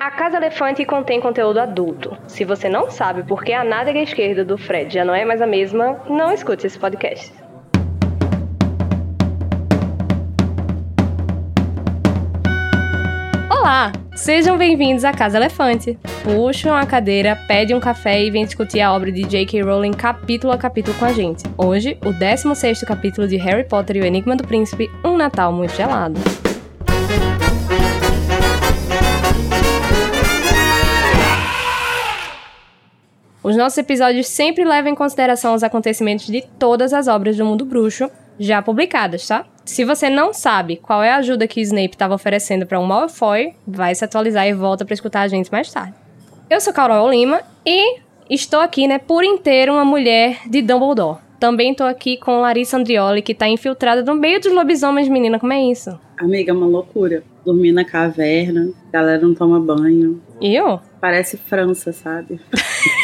A Casa Elefante contém conteúdo adulto. Se você não sabe por que a nádega esquerda do Fred já não é mais a mesma, não escute esse podcast. Olá! Sejam bem-vindos à Casa Elefante. Puxam a cadeira, pedem um café e vem discutir a obra de J.K. Rowling capítulo a capítulo com a gente. Hoje, o 16º capítulo de Harry Potter e o Enigma do Príncipe, Um Natal Muito Gelado. Os nossos episódios sempre levam em consideração os acontecimentos de todas as obras do mundo bruxo já publicadas, tá? Se você não sabe qual é a ajuda que Snape estava oferecendo para um Malfoy, vai se atualizar e volta para escutar a gente mais tarde. Eu sou Carol Lima e estou aqui, né, por inteiro uma mulher de Dumbledore. Também estou aqui com Larissa Andrioli, que está infiltrada no meio dos lobisomens, menina. Como é isso? Amiga, é uma loucura. Dormir na caverna, galera não toma banho. E eu? Parece França, sabe?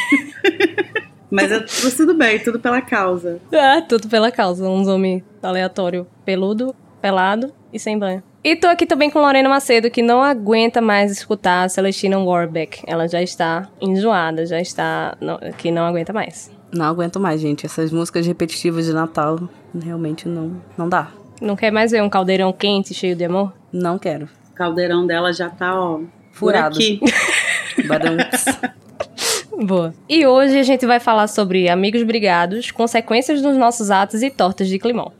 Mas é tudo bem, tudo pela causa. Ah, tudo pela causa. Um homem aleatório, peludo, pelado e sem banho. E tô aqui também com Lorena Macedo, que não aguenta mais escutar a Celestina Warbeck. Ela já está enjoada, já está. Não, que não aguenta mais. Não aguento mais, gente. Essas músicas repetitivas de Natal realmente não, não dá. Não quer mais ver um caldeirão quente, cheio de amor? Não quero. O caldeirão dela já tá, ó. Furado. Por aqui. Boa. E hoje a gente vai falar sobre amigos brigados, consequências dos nossos atos e tortas de climão.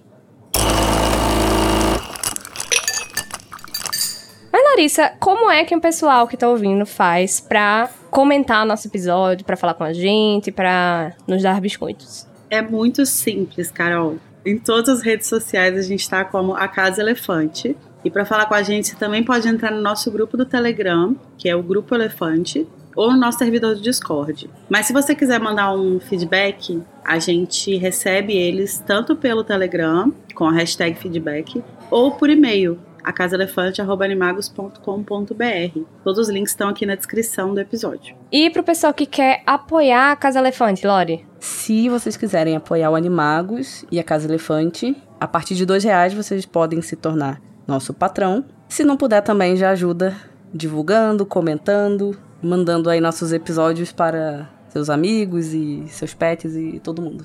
Mas Larissa, como é que o pessoal que tá ouvindo faz pra comentar nosso episódio, pra falar com a gente, pra nos dar biscoitos? É muito simples, Carol. Em todas as redes sociais a gente tá como a Casa Elefante. E para falar com a gente, você também pode entrar no nosso grupo do Telegram, que é o Grupo Elefante, ou no nosso servidor do Discord. Mas se você quiser mandar um feedback, a gente recebe eles tanto pelo Telegram, com a hashtag feedback, ou por e-mail, acasaelefante.animagos.com.br. Todos os links estão aqui na descrição do episódio. E pro pessoal que quer apoiar a Casa Elefante, Lori? Se vocês quiserem apoiar o Animagos e a Casa Elefante, a partir de dois reais vocês podem se tornar nosso patrão. Se não puder, também já ajuda divulgando, comentando, mandando aí nossos episódios para seus amigos e seus pets e todo mundo.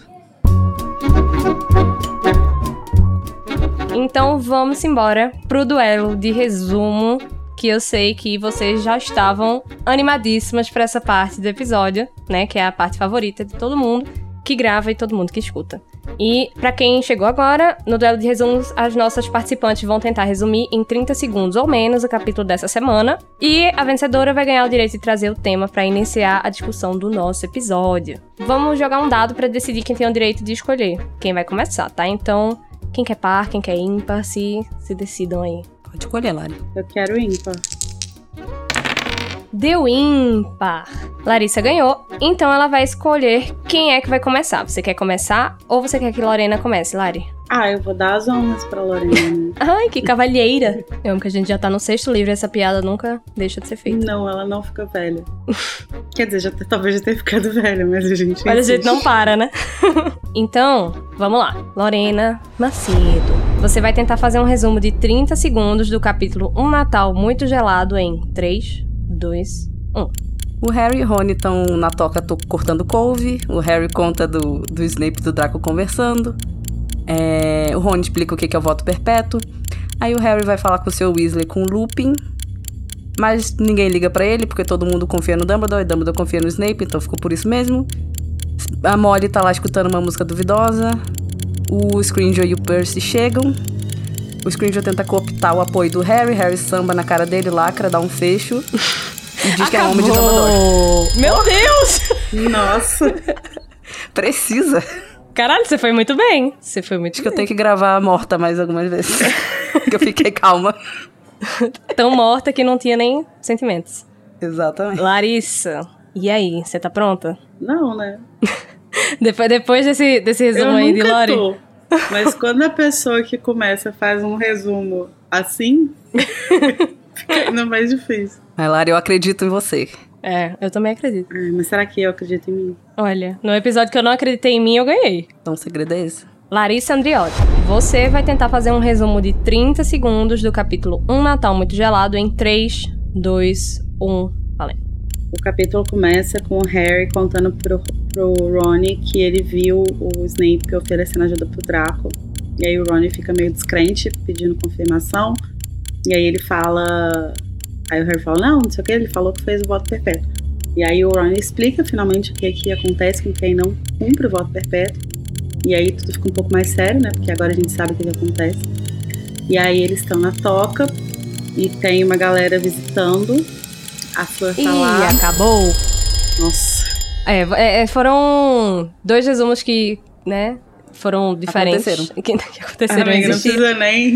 Então vamos embora pro duelo de resumo, que eu sei que vocês já estavam animadíssimas para essa parte do episódio, né, que é a parte favorita de todo mundo que grava e todo mundo que escuta. E para quem chegou agora, no duelo de resumos, as nossas participantes vão tentar resumir em 30 segundos ou menos o capítulo dessa semana, e a vencedora vai ganhar o direito de trazer o tema para iniciar a discussão do nosso episódio. Vamos jogar um dado para decidir quem tem o direito de escolher, quem vai começar, tá? Então, quem quer par, quem quer ímpar, se, se decidam aí. Pode escolher, Lari. Eu quero ímpar. Deu ímpar. Larissa ganhou, então ela vai escolher quem é que vai começar. Você quer começar ou você quer que Lorena comece, Lari? Ah, eu vou dar as honras pra Lorena. Ai, que cavalheira! Eu amo que a gente já tá no sexto livro e essa piada nunca deixa de ser feita. não, ela não fica velha. Quer dizer, já, talvez já tenha ficado velha, mas a gente. Mas a gente não para, né? então, vamos lá. Lorena Macedo. Você vai tentar fazer um resumo de 30 segundos do capítulo Um Natal Muito Gelado em 3, 2, 1. O Harry e Rony estão na toca to- cortando couve. O Harry conta do, do Snape e do Draco conversando. É, o Rony explica o que é o voto perpétuo. Aí o Harry vai falar com o seu Weasley com o Lupin. Mas ninguém liga pra ele, porque todo mundo confia no Dumbledore. E Dumbledore confia no Snape, então ficou por isso mesmo. A Molly tá lá escutando uma música duvidosa. O Scrimgeour e o Percy chegam. O Scrimgeour tenta cooptar o apoio do Harry. Harry samba na cara dele, lacra, dá um fecho. E diz que é um homem de Dumbledore. Meu Deus! Nossa! Precisa. Caralho, você foi muito bem. Você foi muito Acho que eu tenho que gravar morta mais algumas vezes. que eu fiquei calma. tão morta que não tinha nem sentimentos. Exatamente. Larissa, e aí, você tá pronta? Não, né? Depois, depois desse, desse Eu resumo aí de Lori? tô. Mas quando a pessoa que começa faz um resumo assim, fica ainda mais difícil. Mas, Lara, eu acredito em você. É, eu também acredito. Ai, mas será que eu acredito em mim? Olha, no episódio que eu não acreditei em mim, eu ganhei. Então o segredo é esse. Larissa Andriotti, você vai tentar fazer um resumo de 30 segundos do capítulo Um Natal Muito Gelado em 3, 2, 1, valendo. O capítulo começa com o Harry contando pro, pro Ronnie que ele viu o Snape oferecendo ajuda pro Draco. E aí o Ronnie fica meio descrente, pedindo confirmação. E aí ele fala. Aí o Harry fala, não, não sei o que, ele falou que fez o voto perpétuo. E aí o Ronnie explica finalmente o que, que acontece com quem não cumpre o voto perpétuo. E aí tudo fica um pouco mais sério, né? Porque agora a gente sabe o que, que acontece. E aí eles estão na toca e tem uma galera visitando. A Flor tá Ih, lá. acabou. Nossa. É, é, é, foram dois resumos que, né, foram diferentes. Aconteceram. Que, que aconteceram Amiga, não precisa nem.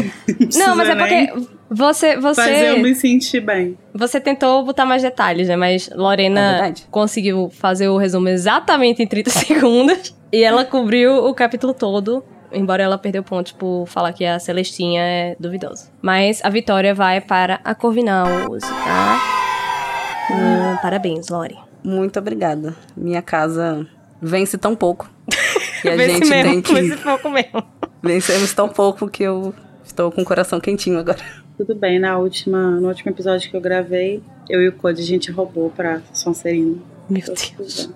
Não, Não, mas é precisa porque você, Fazer eu você, me sentir bem. você tentou botar mais detalhes, né? Mas É Lorena verdade. conseguiu fazer o resumo exatamente em 30 segundos. E ela cobriu o capítulo todo. Embora ela perdeu pontos por falar que a Celestinha é duvidosa. Mas a vitória vai para a Corvinal tá? Hum, parabéns, Lori. Muito obrigada. Minha casa vence tão pouco. Que a Vence gente mesmo, tem que. vence pouco mesmo. Vencemos tão pouco que eu estou com o coração quentinho agora. Tudo bem, na última, no último episódio que eu gravei, eu e o Code a gente roubou pra Sonserina. Meu Deus.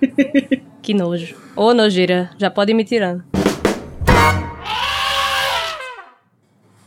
Que nojo. Ô, nojeira, já pode ir me tirando.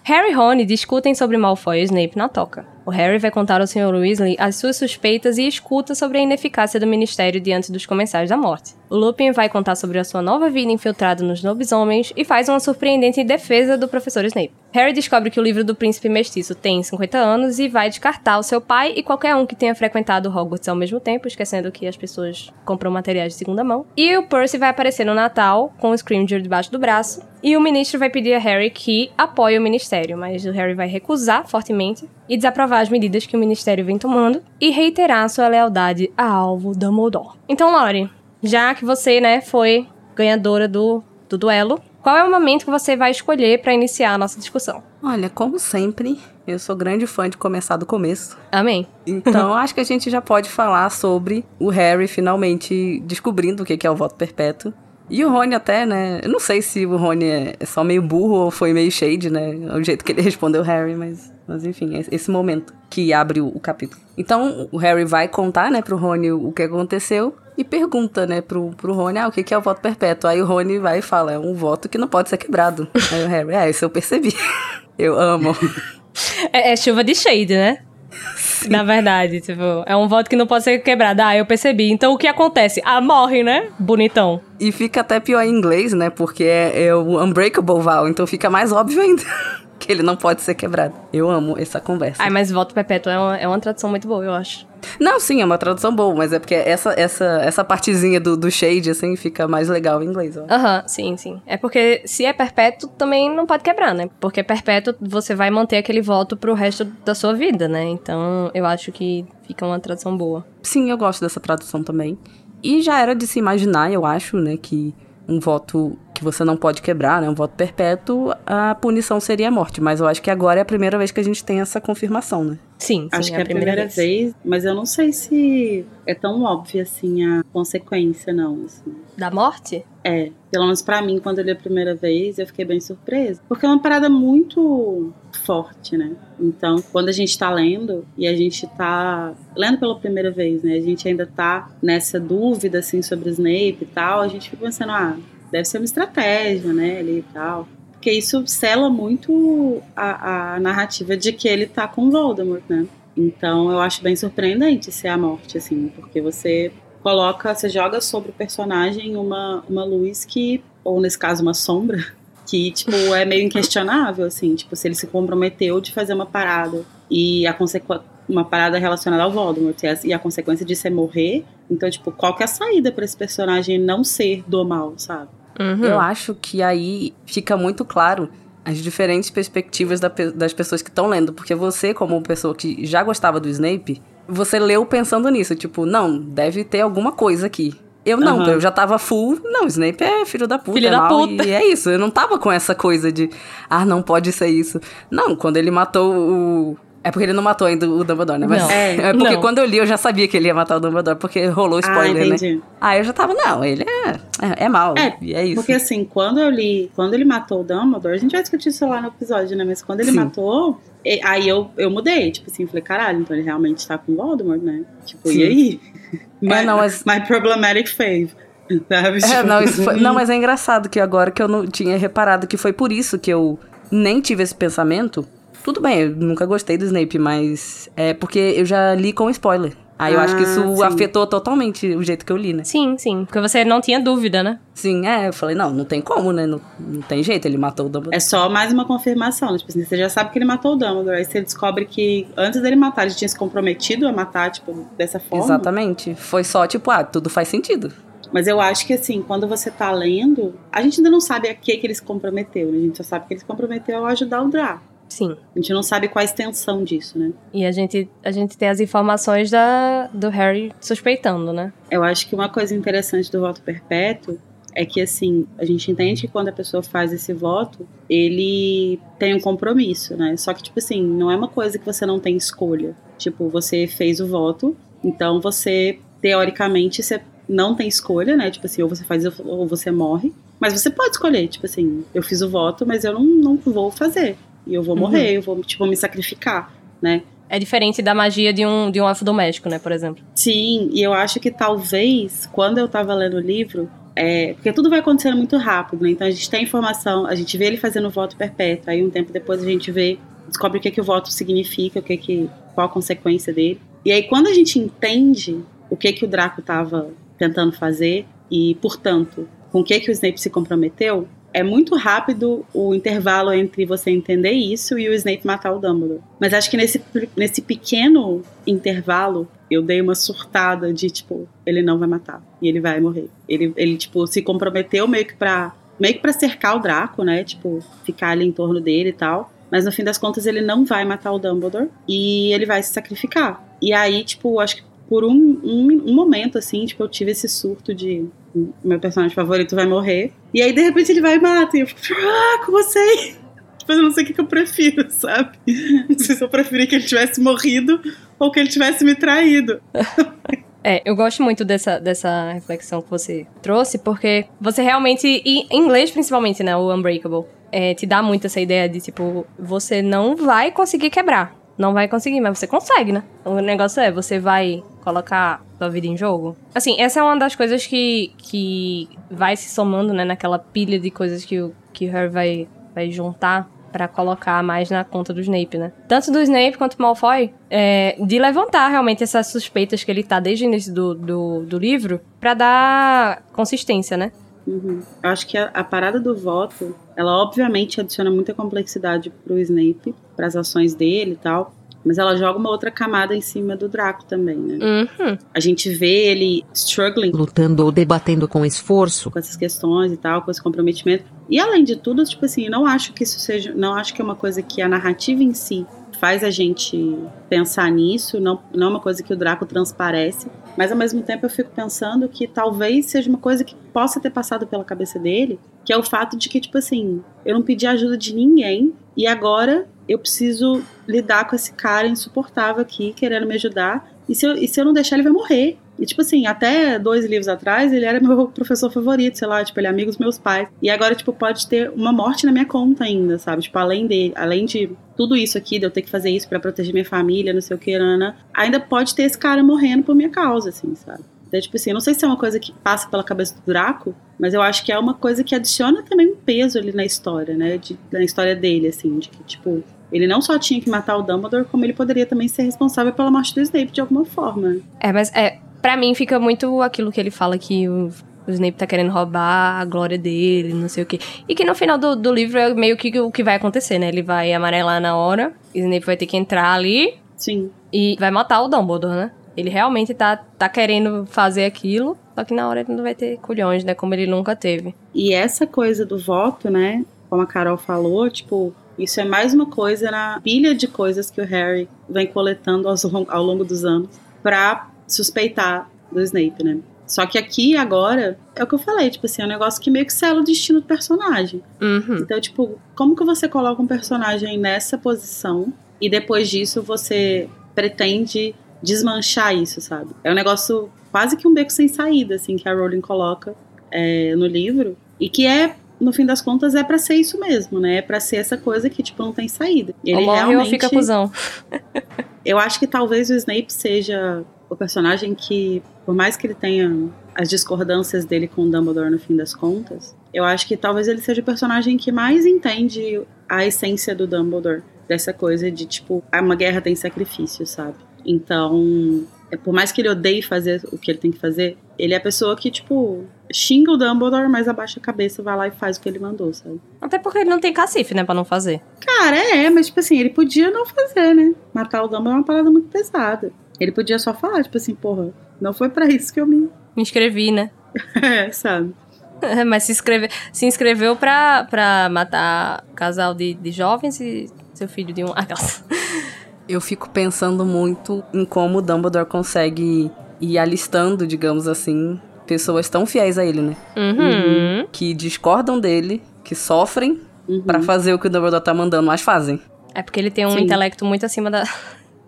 Harry e Rony discutem sobre Malfoy e Snape na toca. O Harry vai contar ao Sr. Weasley as suas suspeitas e escuta sobre a ineficácia do Ministério diante dos comensais da morte. O Lupin vai contar sobre a sua nova vida infiltrado nos lobisomens e faz uma surpreendente defesa do professor Snape. Harry descobre que o livro do Príncipe Mestiço tem 50 anos e vai descartar o seu pai e qualquer um que tenha frequentado Hogwarts ao mesmo tempo, esquecendo que as pessoas compram materiais de segunda mão. E o Percy vai aparecer no Natal com o Scrimgeour debaixo do braço e o ministro vai pedir a Harry que apoie o ministério, mas o Harry vai recusar fortemente e desaprovar as medidas que o ministério vem tomando e reiterar sua lealdade a alvo Dumbledore. Então, Lori, já que você, né, foi ganhadora do, do duelo, qual é o momento que você vai escolher para iniciar a nossa discussão? Olha, como sempre, eu sou grande fã de começar do começo. Amém. Então, acho que a gente já pode falar sobre o Harry finalmente descobrindo o que é o voto perpétuo. E o Rony até, né? Eu não sei se o Rony é é só meio burro ou foi meio shade, né? O jeito que ele respondeu Harry, mas, mas enfim, é esse momento que abre o, o capítulo. Então, o Harry vai contar, né, pro Rony o, que aconteceu e pergunta, né, pro, pro Rony, ah, o que que é o voto perpétuo? Aí o Rony vai e fala, é um voto que não pode ser quebrado. Aí o Harry, ah, isso eu percebi. eu amo. É, é chuva de shade, né? Na verdade, tipo, é um voto que não pode ser quebrado. Ah, eu percebi. Então o que acontece? Ah, morre, né? Bonitão. E fica até pior em inglês, né? Porque é, é o Unbreakable Vow, então fica mais óbvio ainda que ele não pode ser quebrado. Eu amo essa conversa. Ai, mas voto perpétuo é uma, é uma tradução muito boa, eu acho. Não, sim, é uma tradução boa, mas é porque essa, essa, essa partezinha do, do shade, assim, fica mais legal em inglês. Aham, sim, sim. É porque se é perpétuo, também não pode quebrar, né? Porque perpétuo, você vai manter aquele voto pro resto da sua vida, né? Então, eu acho que fica uma tradução boa. Sim, eu gosto dessa tradução também. E já era de se imaginar, eu acho, né, que um voto que você não pode quebrar, né, um voto perpétuo, a punição seria a morte. Mas eu acho que agora é a primeira vez que a gente tem essa confirmação, né? Sim, sim, Acho que é a primeira, vez. mas eu não sei se é tão óbvia assim a consequência, não. Assim. Da morte? É, pelo menos pra mim, quando eu li a primeira vez, eu fiquei bem surpresa. Porque é uma parada muito forte, né? Então, quando a gente tá lendo e a gente tá lendo pela primeira vez, né? A gente ainda tá nessa dúvida, assim, sobre Snape e tal, a gente fica pensando, ah, deve ser uma estratégia, né, ali e tal. Porque isso sela muito a, a narrativa de que ele tá com Voldemort, né? Então eu acho bem surpreendente ser a morte, assim, porque você coloca, você joga sobre o personagem uma, uma luz que, ou nesse caso, uma sombra, que, tipo, é meio inquestionável, assim, tipo, se ele se comprometeu de fazer uma parada e a consequência uma parada relacionada ao Voldemort e a, e a consequência disso é morrer. Então, tipo, qual que é a saída pra esse personagem não ser do mal, sabe? Uhum. Eu acho que aí fica muito claro as diferentes perspectivas da das pessoas que estão lendo. Porque você, como pessoa que já gostava do Snape, você leu pensando nisso. Tipo, não, deve ter alguma coisa aqui. Eu não, Aham. eu já tava full. Não, o Snape é filho da puta. Filho é da mal, puta. E é isso. Eu não tava com essa coisa de, ah, não pode ser isso. Não, quando ele matou o. É porque ele não matou ainda o Dumbledore, né? Mas Não. é, porque Não. quando eu li, eu já sabia que ele ia matar o Dumbledore, porque rolou spoiler, ah, né? entendi. Aí eu já tava, não, ele é, é, é mal. É, e é isso. Porque assim, quando eu li, quando ele matou o Dumbledore, a gente vai discutir isso lá no episódio, né? Mas quando ele Sim. matou, E, aí eu, eu mudei, tipo assim, falei, caralho, então ele realmente tá com Voldemort, né? Tipo, Sim. e aí? É, my, não, mas- my problematic fave. Sabe? É, Tipo, não, foi- não, mas é engraçado que agora que eu não tinha reparado que foi por isso que eu nem tive esse pensamento. Tudo bem, eu nunca gostei do Snape, mas é porque eu já li com spoiler. Aí eu acho que Ah, isso sim. afetou totalmente o jeito que eu li, né? Sim, sim. Porque você não tinha dúvida, né? Sim, é, eu falei, não, não tem como, né? Não, não tem jeito, ele matou o Dumbledore. É só mais uma confirmação. Tipo assim, você já sabe que ele matou o Dumbledore. Aí você descobre que antes dele matar, ele tinha se comprometido a matar, tipo, dessa forma. Exatamente. Foi só tipo, ah, tudo faz sentido. Mas eu acho que assim, quando você tá lendo, a gente ainda não sabe a que, que ele se comprometeu, né? A gente só sabe que ele se comprometeu a ajudar o Draco. Sim. A gente não sabe qual a extensão disso, né? E a gente, a gente tem as informações da, do Harry suspeitando, né? Eu acho que uma coisa interessante do voto perpétuo é que, assim, a gente entende que quando a pessoa faz esse voto, ele tem um compromisso, né? Só que, tipo assim, não é uma coisa que você não tem escolha. Tipo, você fez o voto, então você, teoricamente, você não tem escolha, né? Tipo assim, ou você faz ou você morre. Mas você pode escolher, tipo assim, eu fiz o voto, mas eu não, não vou fazer. E eu vou Uhum. morrer, eu vou, tipo, me sacrificar, né? É diferente da magia de um, de um elfo doméstico, né, por exemplo. Sim, e eu acho que talvez, quando eu tava lendo o livro, é, porque tudo vai acontecendo muito rápido, né? Então a gente tem informação, a gente vê ele fazendo o voto perpétuo, aí um tempo depois a gente vê, descobre o que, que o voto significa, o que que, qual a consequência dele. E aí quando a gente entende o que que o Draco tava tentando fazer e, portanto, com o que que o Snape se comprometeu, é muito rápido o intervalo entre você entender isso e o Snape matar o Dumbledore. Mas acho que nesse, nesse pequeno intervalo, eu dei uma surtada de, tipo, ele não vai matar. E ele vai morrer. Ele, ele tipo, se comprometeu meio que pra. Meio que pra cercar o Draco, né? Tipo, ficar ali em torno dele e tal. Mas no fim das contas, ele não vai matar o Dumbledore. E ele vai se sacrificar. E aí, tipo, acho que por um, um, um momento, assim, tipo, eu tive esse surto de meu personagem favorito vai morrer. E aí, de repente, ele vai e mata. E eu fico, ah, como assim? Tipo, eu não sei o que, que eu prefiro, sabe? Não sei se eu preferi que ele tivesse morrido ou que ele tivesse me traído. É, eu gosto muito dessa, dessa reflexão que você trouxe, porque você realmente, e em inglês principalmente, né, o Unbreakable, é, te dá muito essa ideia de, tipo, você não vai conseguir quebrar. Não vai conseguir, mas você consegue, né? O negócio é, você vai colocar sua vida em jogo. Assim, essa é uma das coisas que, que vai se somando, né, naquela pilha de coisas que o, que Harry vai, vai juntar pra colocar mais na conta do Snape, né? Tanto do Snape quanto do Malfoy, é, de levantar realmente essas suspeitas que ele tá desde o início do, do, do livro pra dar consistência, né? Uhum. Acho que a, a, parada do voto, ela obviamente adiciona muita complexidade pro Snape, para as ações dele e tal. Mas ela joga uma outra camada em cima do Draco também, né? Uhum. A gente vê ele struggling. Lutando ou debatendo com esforço. Com essas questões e tal, com esse comprometimento. E além de tudo, tipo assim, não acho que isso seja. Não acho que é uma coisa que a narrativa em si faz a gente pensar nisso, não, não é uma coisa que o Draco transparece, mas ao mesmo tempo eu fico pensando que talvez seja uma coisa que possa ter passado pela cabeça dele, que é o fato de que, tipo assim, eu não pedi ajuda de ninguém e agora eu preciso lidar com esse cara insuportável aqui, querendo me ajudar, e se eu, e se eu não deixar ele vai morrer. E, tipo assim, até dois livros atrás, ele era meu professor favorito, sei lá, tipo, ele é amigo dos meus pais. E agora, tipo, pode ter uma morte na minha conta ainda, sabe? Tipo, além de, além de tudo isso aqui, de eu ter que fazer isso para proteger minha família, não sei o que, Ana, ainda pode ter esse cara morrendo por minha causa, assim, sabe? Então, tipo assim, eu não sei se é uma coisa que passa pela cabeça do Draco, mas eu acho que é uma coisa que adiciona também um peso ali na história, né? De, na história dele, assim, de que, tipo, ele não só tinha que matar o Dumbledore, como ele poderia também ser responsável pela morte do Snape de alguma forma. É, mas é, pra mim fica muito aquilo que ele fala que o, o Snape tá querendo roubar a glória dele, não sei o quê. E que no final do, do livro é meio que o que vai acontecer, né? Ele vai amarelar na hora, o Snape vai ter que entrar ali. Sim. E vai matar o Dumbledore, né? Ele realmente tá, tá querendo fazer aquilo, só que na hora ele não vai ter culhões, né? Como ele nunca teve. E essa coisa do voto, né? Como a Carol falou, tipo, isso é mais uma coisa na pilha de coisas que o Harry vem coletando ao longo dos anos pra suspeitar do Snape, né? Só que aqui, agora, é o que eu falei, tipo assim, é um negócio que meio que sela o destino do personagem. Uhum. Então, tipo, como que você coloca um personagem nessa posição e depois disso você pretende desmanchar isso, sabe? É um negócio quase que um beco sem saída, assim, que a Rowling coloca é, no livro. E que é no fim das contas, é para ser isso mesmo, né? É pra ser essa coisa que, tipo, não tem saída. Ele ou morre realmente... ou fica cuzão. eu acho que talvez o Snape seja o personagem que, por mais que ele tenha as discordâncias dele com o Dumbledore no fim das contas, eu acho que talvez ele seja o personagem que mais entende a essência do Dumbledore. Dessa coisa de, tipo, uma guerra tem sacrifício, sabe? Então, é, por mais que ele odeie fazer o que ele tem que fazer, ele é a pessoa que, tipo, xinga o Dumbledore, mas abaixa a cabeça, vai lá e faz o que ele mandou, sabe? Até porque ele não tem cacife, né, pra não fazer. Cara, é, mas, tipo assim, ele podia não fazer, né? Matar o Dumbledore é uma parada muito pesada. Ele podia só falar, tipo assim, porra, não foi para isso que eu me... Me inscrevi, né? é, sabe? mas se, inscreve, se inscreveu pra, pra matar casal de, de jovens e seu filho de um... Aquelas... Eu fico pensando muito em como o Dumbledore consegue ir alistando, digamos assim, pessoas tão fiéis a ele, né? Uhum. Que discordam dele, que sofrem uhum. para fazer o que o Dumbledore tá mandando, mas fazem. É porque ele tem um Sim. intelecto muito acima da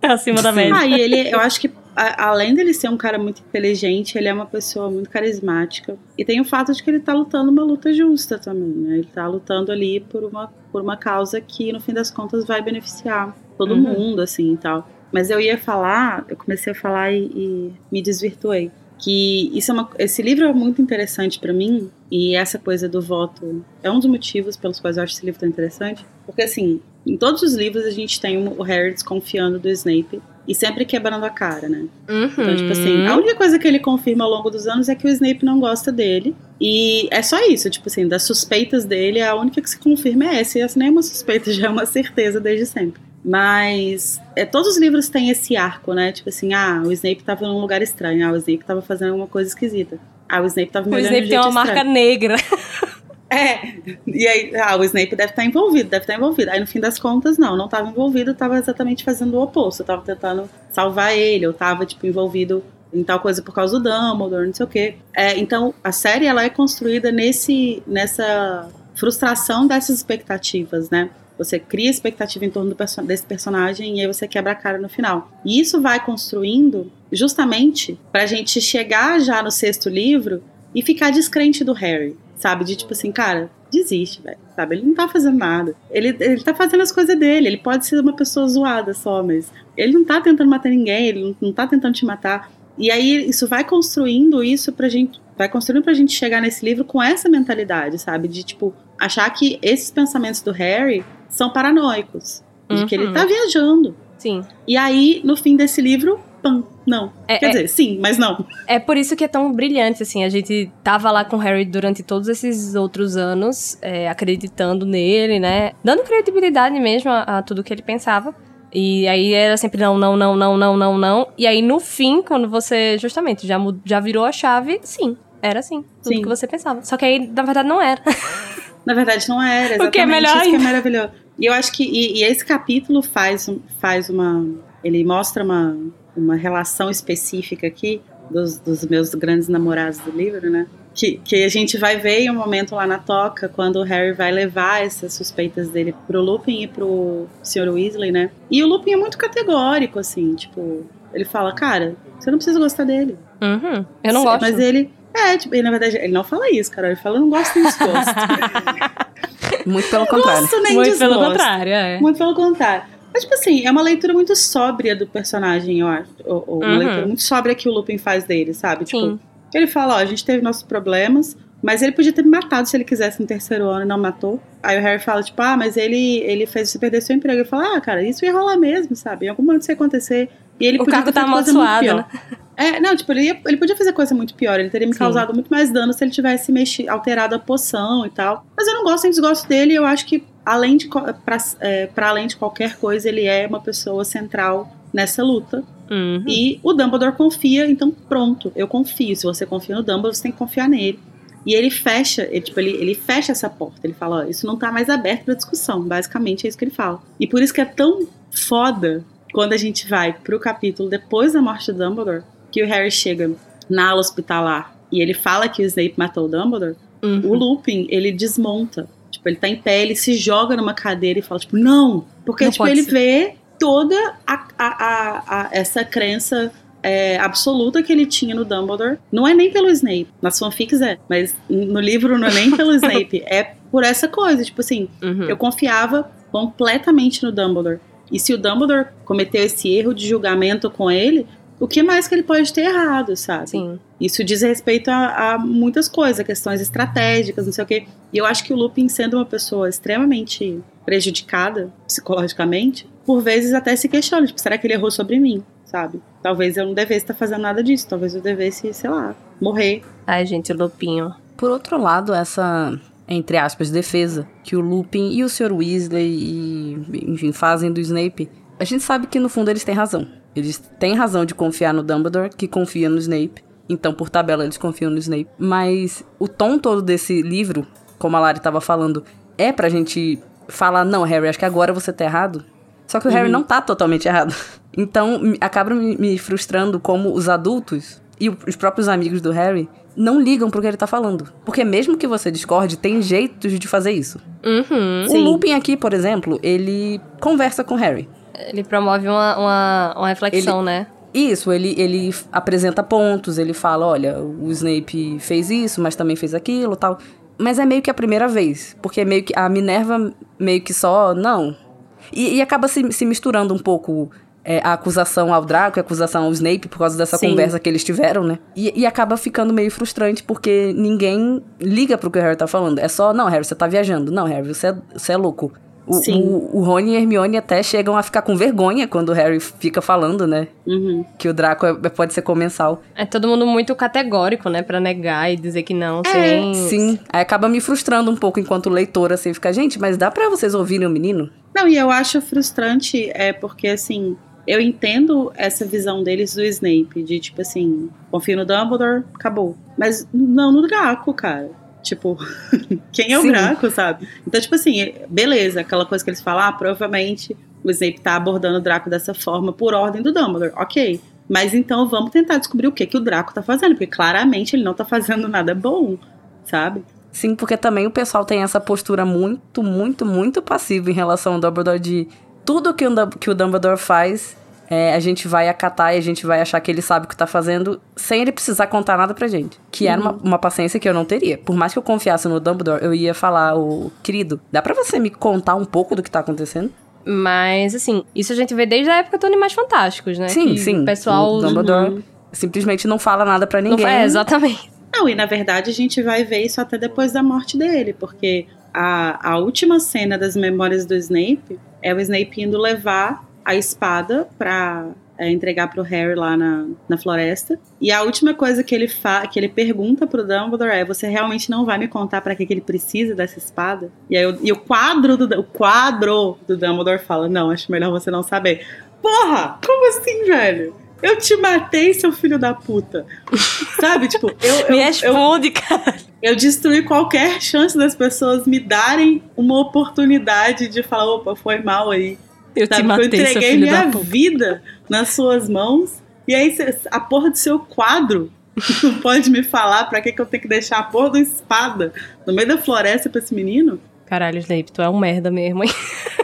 acima da média. Ah, e ele, eu acho que a, além dele ser um cara muito inteligente, ele é uma pessoa muito carismática. E tem o fato de que ele tá lutando uma luta justa também, né? Ele tá lutando ali por uma, por uma causa que, no fim das contas, vai beneficiar todo uhum. mundo, assim, e tal. Mas eu ia falar, eu comecei a falar e, e me desvirtuei. Que isso é uma, esse livro é muito interessante para mim e essa coisa do voto é um dos motivos pelos quais eu acho esse livro tão interessante. Porque, assim, em todos os livros a gente tem o Harry desconfiando do Snape e sempre quebrando a cara, né? Uhum. Então, tipo assim, a única coisa que ele confirma ao longo dos anos é que o Snape não gosta dele. E é só isso, tipo assim, das suspeitas dele, a única que se confirma é essa. E essa nem é uma suspeita, já é uma certeza desde sempre. Mas é, todos os livros têm esse arco, né? Tipo assim, ah, o Snape tava num lugar estranho, ah, o Snape tava fazendo alguma coisa esquisita. Ah, o Snape tava me O Snape tem uma estranho. marca negra. É, e aí, ah, o Snape deve estar envolvido, deve estar envolvido. Aí no fim das contas, não, não estava envolvido, estava exatamente fazendo o oposto. Tava tentando salvar ele, ou tava, tipo, envolvido em tal coisa por causa do Dumbledore, não sei o quê. É, então, a série, ela é construída nesse, nessa frustração dessas expectativas, né? Você cria expectativa em torno perso desse personagem e aí você quebra a cara no final. E isso vai construindo justamente pra gente chegar já no sexto livro e ficar descrente do Harry, sabe? De tipo assim, cara, desiste, velho, sabe? Ele não tá fazendo nada. Ele, ele tá fazendo as coisas dele. Ele pode ser uma pessoa zoada só, mas ele não tá tentando matar ninguém, ele não, não tá tentando te matar. E aí isso vai construindo isso pra gente, vai construindo pra gente chegar nesse livro com essa mentalidade, sabe? De tipo, achar que esses pensamentos do Harry são paranoicos. De que ele tá uhum. viajando. Sim. E aí, no fim desse livro, pam, não. É, Quer é, dizer, sim, mas não. É por isso que é tão brilhante, assim. A gente tava lá com o Harry durante todos esses outros anos, é, acreditando nele, né? Dando credibilidade mesmo a, a, tudo que ele pensava. E aí era sempre não, não, não, não, não, não, não. E aí no fim, quando você justamente já, já virou a chave, sim, era assim. Tudo sim. que você pensava. Só que aí, na verdade, não era. Na verdade, não era. Exatamente. O que é melhor Isso que é maravilhoso. E eu acho que e, e, esse capítulo faz, faz uma. Ele mostra uma, uma relação específica aqui dos, dos meus grandes namorados do livro, né? Que, que, a gente vai ver em um momento lá na toca, quando o Harry vai levar essas suspeitas dele pro Lupin e pro Sr. Weasley, né? E o Lupin é muito categórico, assim, tipo, ele fala, cara, você não precisa gostar dele. Uhum, eu não gosto. Mas ele, é, tipo, e na verdade, ele não fala isso, cara. Ele fala, eu não gosto nem desgosto. muito pelo contrário. Gosto nem muito desgosto. pelo contrário, é. Muito pelo contrário. Mas, tipo assim, é uma leitura muito sóbria do personagem, eu acho. Ou, ou uma uhum. leitura muito sóbria que o Lupin faz dele, sabe? Tipo, Sim. ele fala, ó, a gente teve nossos problemas, mas ele podia ter me matado se ele quisesse no terceiro ano e não matou. Aí o Harry fala, tipo, ah, mas ele, ele fez você perder seu emprego. Ele fala, ah, cara, isso ia rolar mesmo, sabe? Em algum momento isso ia acontecer. E ele o podia carro tá amaldiçoado, né? É, não, tipo, ele, ia, ele podia fazer coisa muito pior. Ele teria me Sim. causado muito mais dano se ele tivesse mexido, alterado a poção e tal. Mas eu não gosto nem desgosto dele. Eu acho que, além de, pra, é, pra além de qualquer coisa, ele é uma pessoa central nessa luta. Uhum. E o Dumbledore confia, então pronto, eu confio. Se você confia no Dumbledore, você tem que confiar nele. E ele fecha, ele, tipo, ele, ele fecha essa porta. Ele fala, ó, isso não tá mais aberto pra discussão. Basicamente é isso que ele fala. E por isso que é tão foda quando a gente vai pro capítulo depois da morte do Dumbledore, que o Harry chega na ala hospitalar e ele fala que o Snape matou o Dumbledore, uhum. o Lupin, ele desmonta. Tipo, ele tá em pé, ele se joga numa cadeira e fala, tipo, não! Porque, não tipo, ele ser. vê toda a, a, a, essa crença é, absoluta que ele tinha no Dumbledore. Não é nem pelo Snape. Nas fanfics é, mas no livro não é nem pelo Snape. É por essa coisa. Tipo assim, Uhum. eu confiava completamente no Dumbledore. E se o Dumbledore cometeu esse erro de julgamento com ele, o que mais que ele pode ter errado, sabe? Sim. Isso diz respeito a, a muitas coisas, questões estratégicas, não sei o quê. E eu acho que o Lupin, sendo uma pessoa extremamente prejudicada psicologicamente, por vezes até se questiona, tipo, será que ele errou sobre mim, sabe? Talvez eu não devesse estar fazendo nada disso, talvez eu devesse, sei lá, morrer. Ai, gente, o Lupinho. Por outro lado, essa, entre aspas, defesa que o Lupin e o Sr. Weasley e, enfim, fazem do Snape, a gente sabe que no fundo eles têm razão. Eles têm razão de confiar no Dumbledore, que confia no Snape. Então, por tabela, eles confiam no Snape. Mas o tom todo desse livro, como a Lari tava falando, é pra gente falar, não, Harry, acho que agora você tá errado. Só que o Harry não tá totalmente errado. Então, acaba me, frustrando como os adultos e os próprios amigos do Harry não ligam pro que ele tá falando. Porque mesmo que você discorde, tem jeitos de fazer isso. Uhum. O Sim. Lupin aqui, por exemplo, ele conversa com o Harry. Ele promove uma, uma, uma reflexão, né? Isso, ele, ele apresenta pontos, ele fala, olha, o Snape fez isso, mas também fez aquilo tal. Mas é meio que a primeira vez, porque meio que a Minerva meio que só, não. E, e acaba se, se misturando um pouco é, a acusação ao Draco e a acusação ao Snape por causa dessa Sim. conversa que eles tiveram, né? E, e acaba ficando meio frustrante porque ninguém liga pro que o Harry tá falando. É só, não, Harry, você tá viajando. Não, Harry, você é, você é louco. O, Sim. o, o Rony e a Hermione até chegam a ficar com vergonha quando o Harry fica falando, né? Uhum. Que o Draco é- pode ser comensal. É todo mundo muito categórico, né? Pra negar e dizer que não, É, sem... Sim. Aí acaba me frustrando um pouco enquanto leitora, assim, fica, gente, mas dá pra vocês ouvirem o menino? Não, e eu acho frustrante, é porque assim, eu entendo essa visão deles do Snape, de tipo assim, confio no Dumbledore, acabou. Mas não no Draco, cara. Tipo, quem é o Sim. Draco, sabe? Então, tipo assim, beleza, aquela coisa que eles falam, ah, provavelmente o Snape tá abordando o Draco dessa forma por ordem do Dumbledore, ok. Mas então vamos tentar descobrir o que, que o Draco tá fazendo, porque claramente ele não tá fazendo nada bom, sabe? Sim, porque também o pessoal tem essa postura muito, muito, muito passiva em relação ao Dumbledore de tudo que o, que o Dumbledore faz, é, a gente vai acatar e a gente vai achar que ele sabe o que tá fazendo sem ele precisar contar nada pra gente. Que era uma, uma paciência que eu não teria. Por mais que eu confiasse no Dumbledore, eu ia falar, o querido, dá pra você me contar um pouco do que tá acontecendo? Mas, assim, isso a gente vê desde a época do Animais Fantásticos, né? Sim, Que sim. O pessoal... O Dumbledore simplesmente não fala nada pra Não ninguém. fa- É, exatamente. Não, e na verdade a gente vai ver isso até depois da morte dele, porque a, a última cena das memórias do Snape é o Snape indo levar a espada pra é, entregar pro Harry lá na, na floresta. E a última coisa que ele, fa que ele pergunta pro Dumbledore é: Você realmente não vai me contar pra que, que ele precisa dessa espada? E, aí, o- e o quadro do o quadro do Dumbledore fala: Não, acho melhor você não saber. Porra! Como assim, velho? Eu te matei, seu filho da puta. Sabe, tipo, eu, eu, Me eu, responde, cara. eu destruí qualquer chance das pessoas me darem uma oportunidade de falar, opa, foi mal aí. Eu te Sabe? eu matei, seu entreguei filho minha da puta. vida nas suas mãos. E aí a porra do seu quadro não pode me falar pra que, que eu tenho que deixar a porra da espada no meio da floresta pra esse menino? Caralho, Snape, tu é um merda mesmo, hein?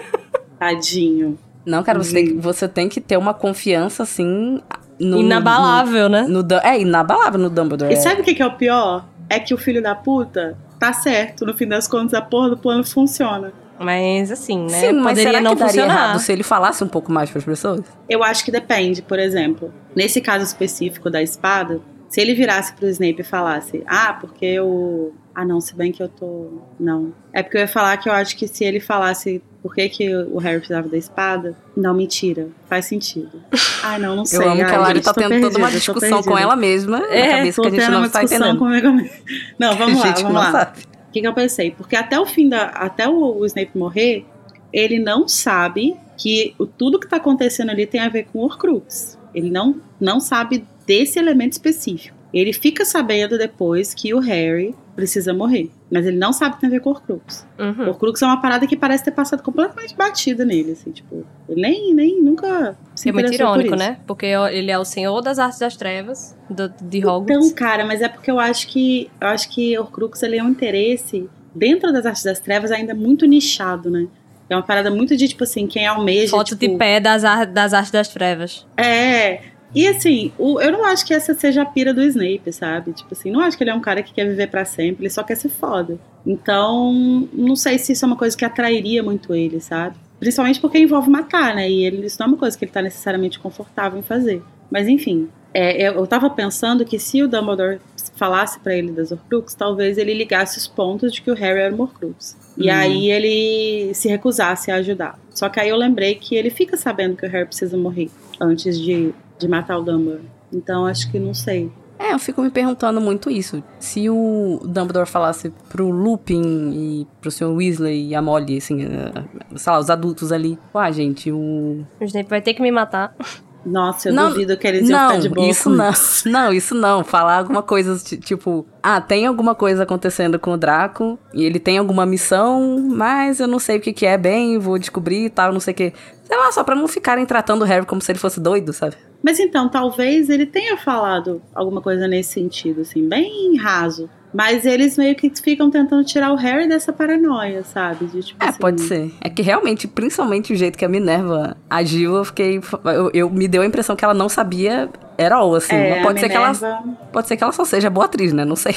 Tadinho. Não, cara, você, tem, que- você tem que ter uma confiança, assim... No, Inabalável, né? No, no Dum- é, inabalável no Dumbledore. E é. sabe o que, que é o pior? É que o filho da puta tá certo. No fim das contas, a porra do plano funciona. Mas, assim, né? Sim, mas Poderia será não funcionar. errado se ele falasse um pouco mais pras pessoas? Eu acho que depende, por exemplo, nesse caso específico da espada, se ele virasse pro Snape e falasse, ah, porque eu. Ah, não, se bem que eu tô. Não. É porque eu ia falar que eu acho que se ele falasse por que, que o Harry precisava da espada, não, mentira. Faz sentido. Ai, não, não sei. Eu amo que Ai, a Lari tá tendo toda uma perdida, discussão com perdida. ela mesma, na É, cabeça tô que a gente tendo não uma está discussão entendendo. comigo mesmo. Não, vamos lá, vamos lá. sabe. O que, que eu pensei? Porque até o fim da. Até o, o Snape morrer, ele não sabe que o, tudo que tá acontecendo ali tem a ver com o Horcrux. Ele não, não sabe desse elemento específico. Ele fica sabendo depois que o Harry precisa morrer. Mas ele não sabe que tem a ver com o Horcrux. Uhum. Horcrux é uma parada que parece ter passado completamente batida nele, assim, tipo. Ele nem, nem nunca se É muito por irônico, isso. né? Porque ele é o senhor das artes das trevas do, de Hogwarts. Então, cara, mas é porque eu acho que eu acho que Horcrux ele é um interesse dentro das artes das trevas ainda muito nichado, né? É uma parada muito de tipo assim, quem almeja, Foto tipo, de pé das, ar- das artes das trevas. é, E assim, o, eu não acho que essa seja a pira do Snape, sabe? Tipo assim, não acho que ele é um cara que quer viver para sempre, ele só quer ser foda. Então, não sei se isso é uma coisa que atrairia muito ele, sabe? Principalmente porque envolve matar, né? E ele, isso não é uma coisa que ele tá necessariamente confortável em fazer. Mas enfim, é, eu tava pensando que se o Dumbledore falasse para ele das Horcrux, talvez ele ligasse os pontos de que o Harry era um Horcrux. E Hum. aí ele se recusasse a ajudar. Só que aí eu lembrei que ele fica sabendo que o Harry precisa morrer antes de, de matar o Dumbledore. Então acho que não sei. É, eu fico me perguntando muito isso. Se o Dumbledore falasse pro Lupin e pro Sr. Weasley e a Molly, assim, eh, sei lá, os adultos ali. Ah, gente, o. O Snape vai ter que me matar. Nossa, eu Não, duvido que eles iam Não, ficar de boa isso com não. isso. Não, isso não. Falar alguma coisa ti- tipo, ah, tem alguma coisa acontecendo com o Draco e ele tem alguma missão, mas eu não sei o que, que é bem, vou descobrir e tal, não sei o que. Sei lá, só pra não ficarem tratando o Harry como se ele fosse doido, sabe? Mas então, talvez ele tenha falado alguma coisa nesse sentido, assim, bem raso. Mas eles meio que ficam tentando tirar o Harry dessa paranoia, sabe? De, tipo, É, assim, pode ser. É que realmente, principalmente o jeito que a Minerva agiu, eu fiquei. Eu, eu- me deu a impressão que ela não sabia era all, assim. É, pode ser que ela. Minerva- Pode ser que ela só seja boa atriz, né? Não sei.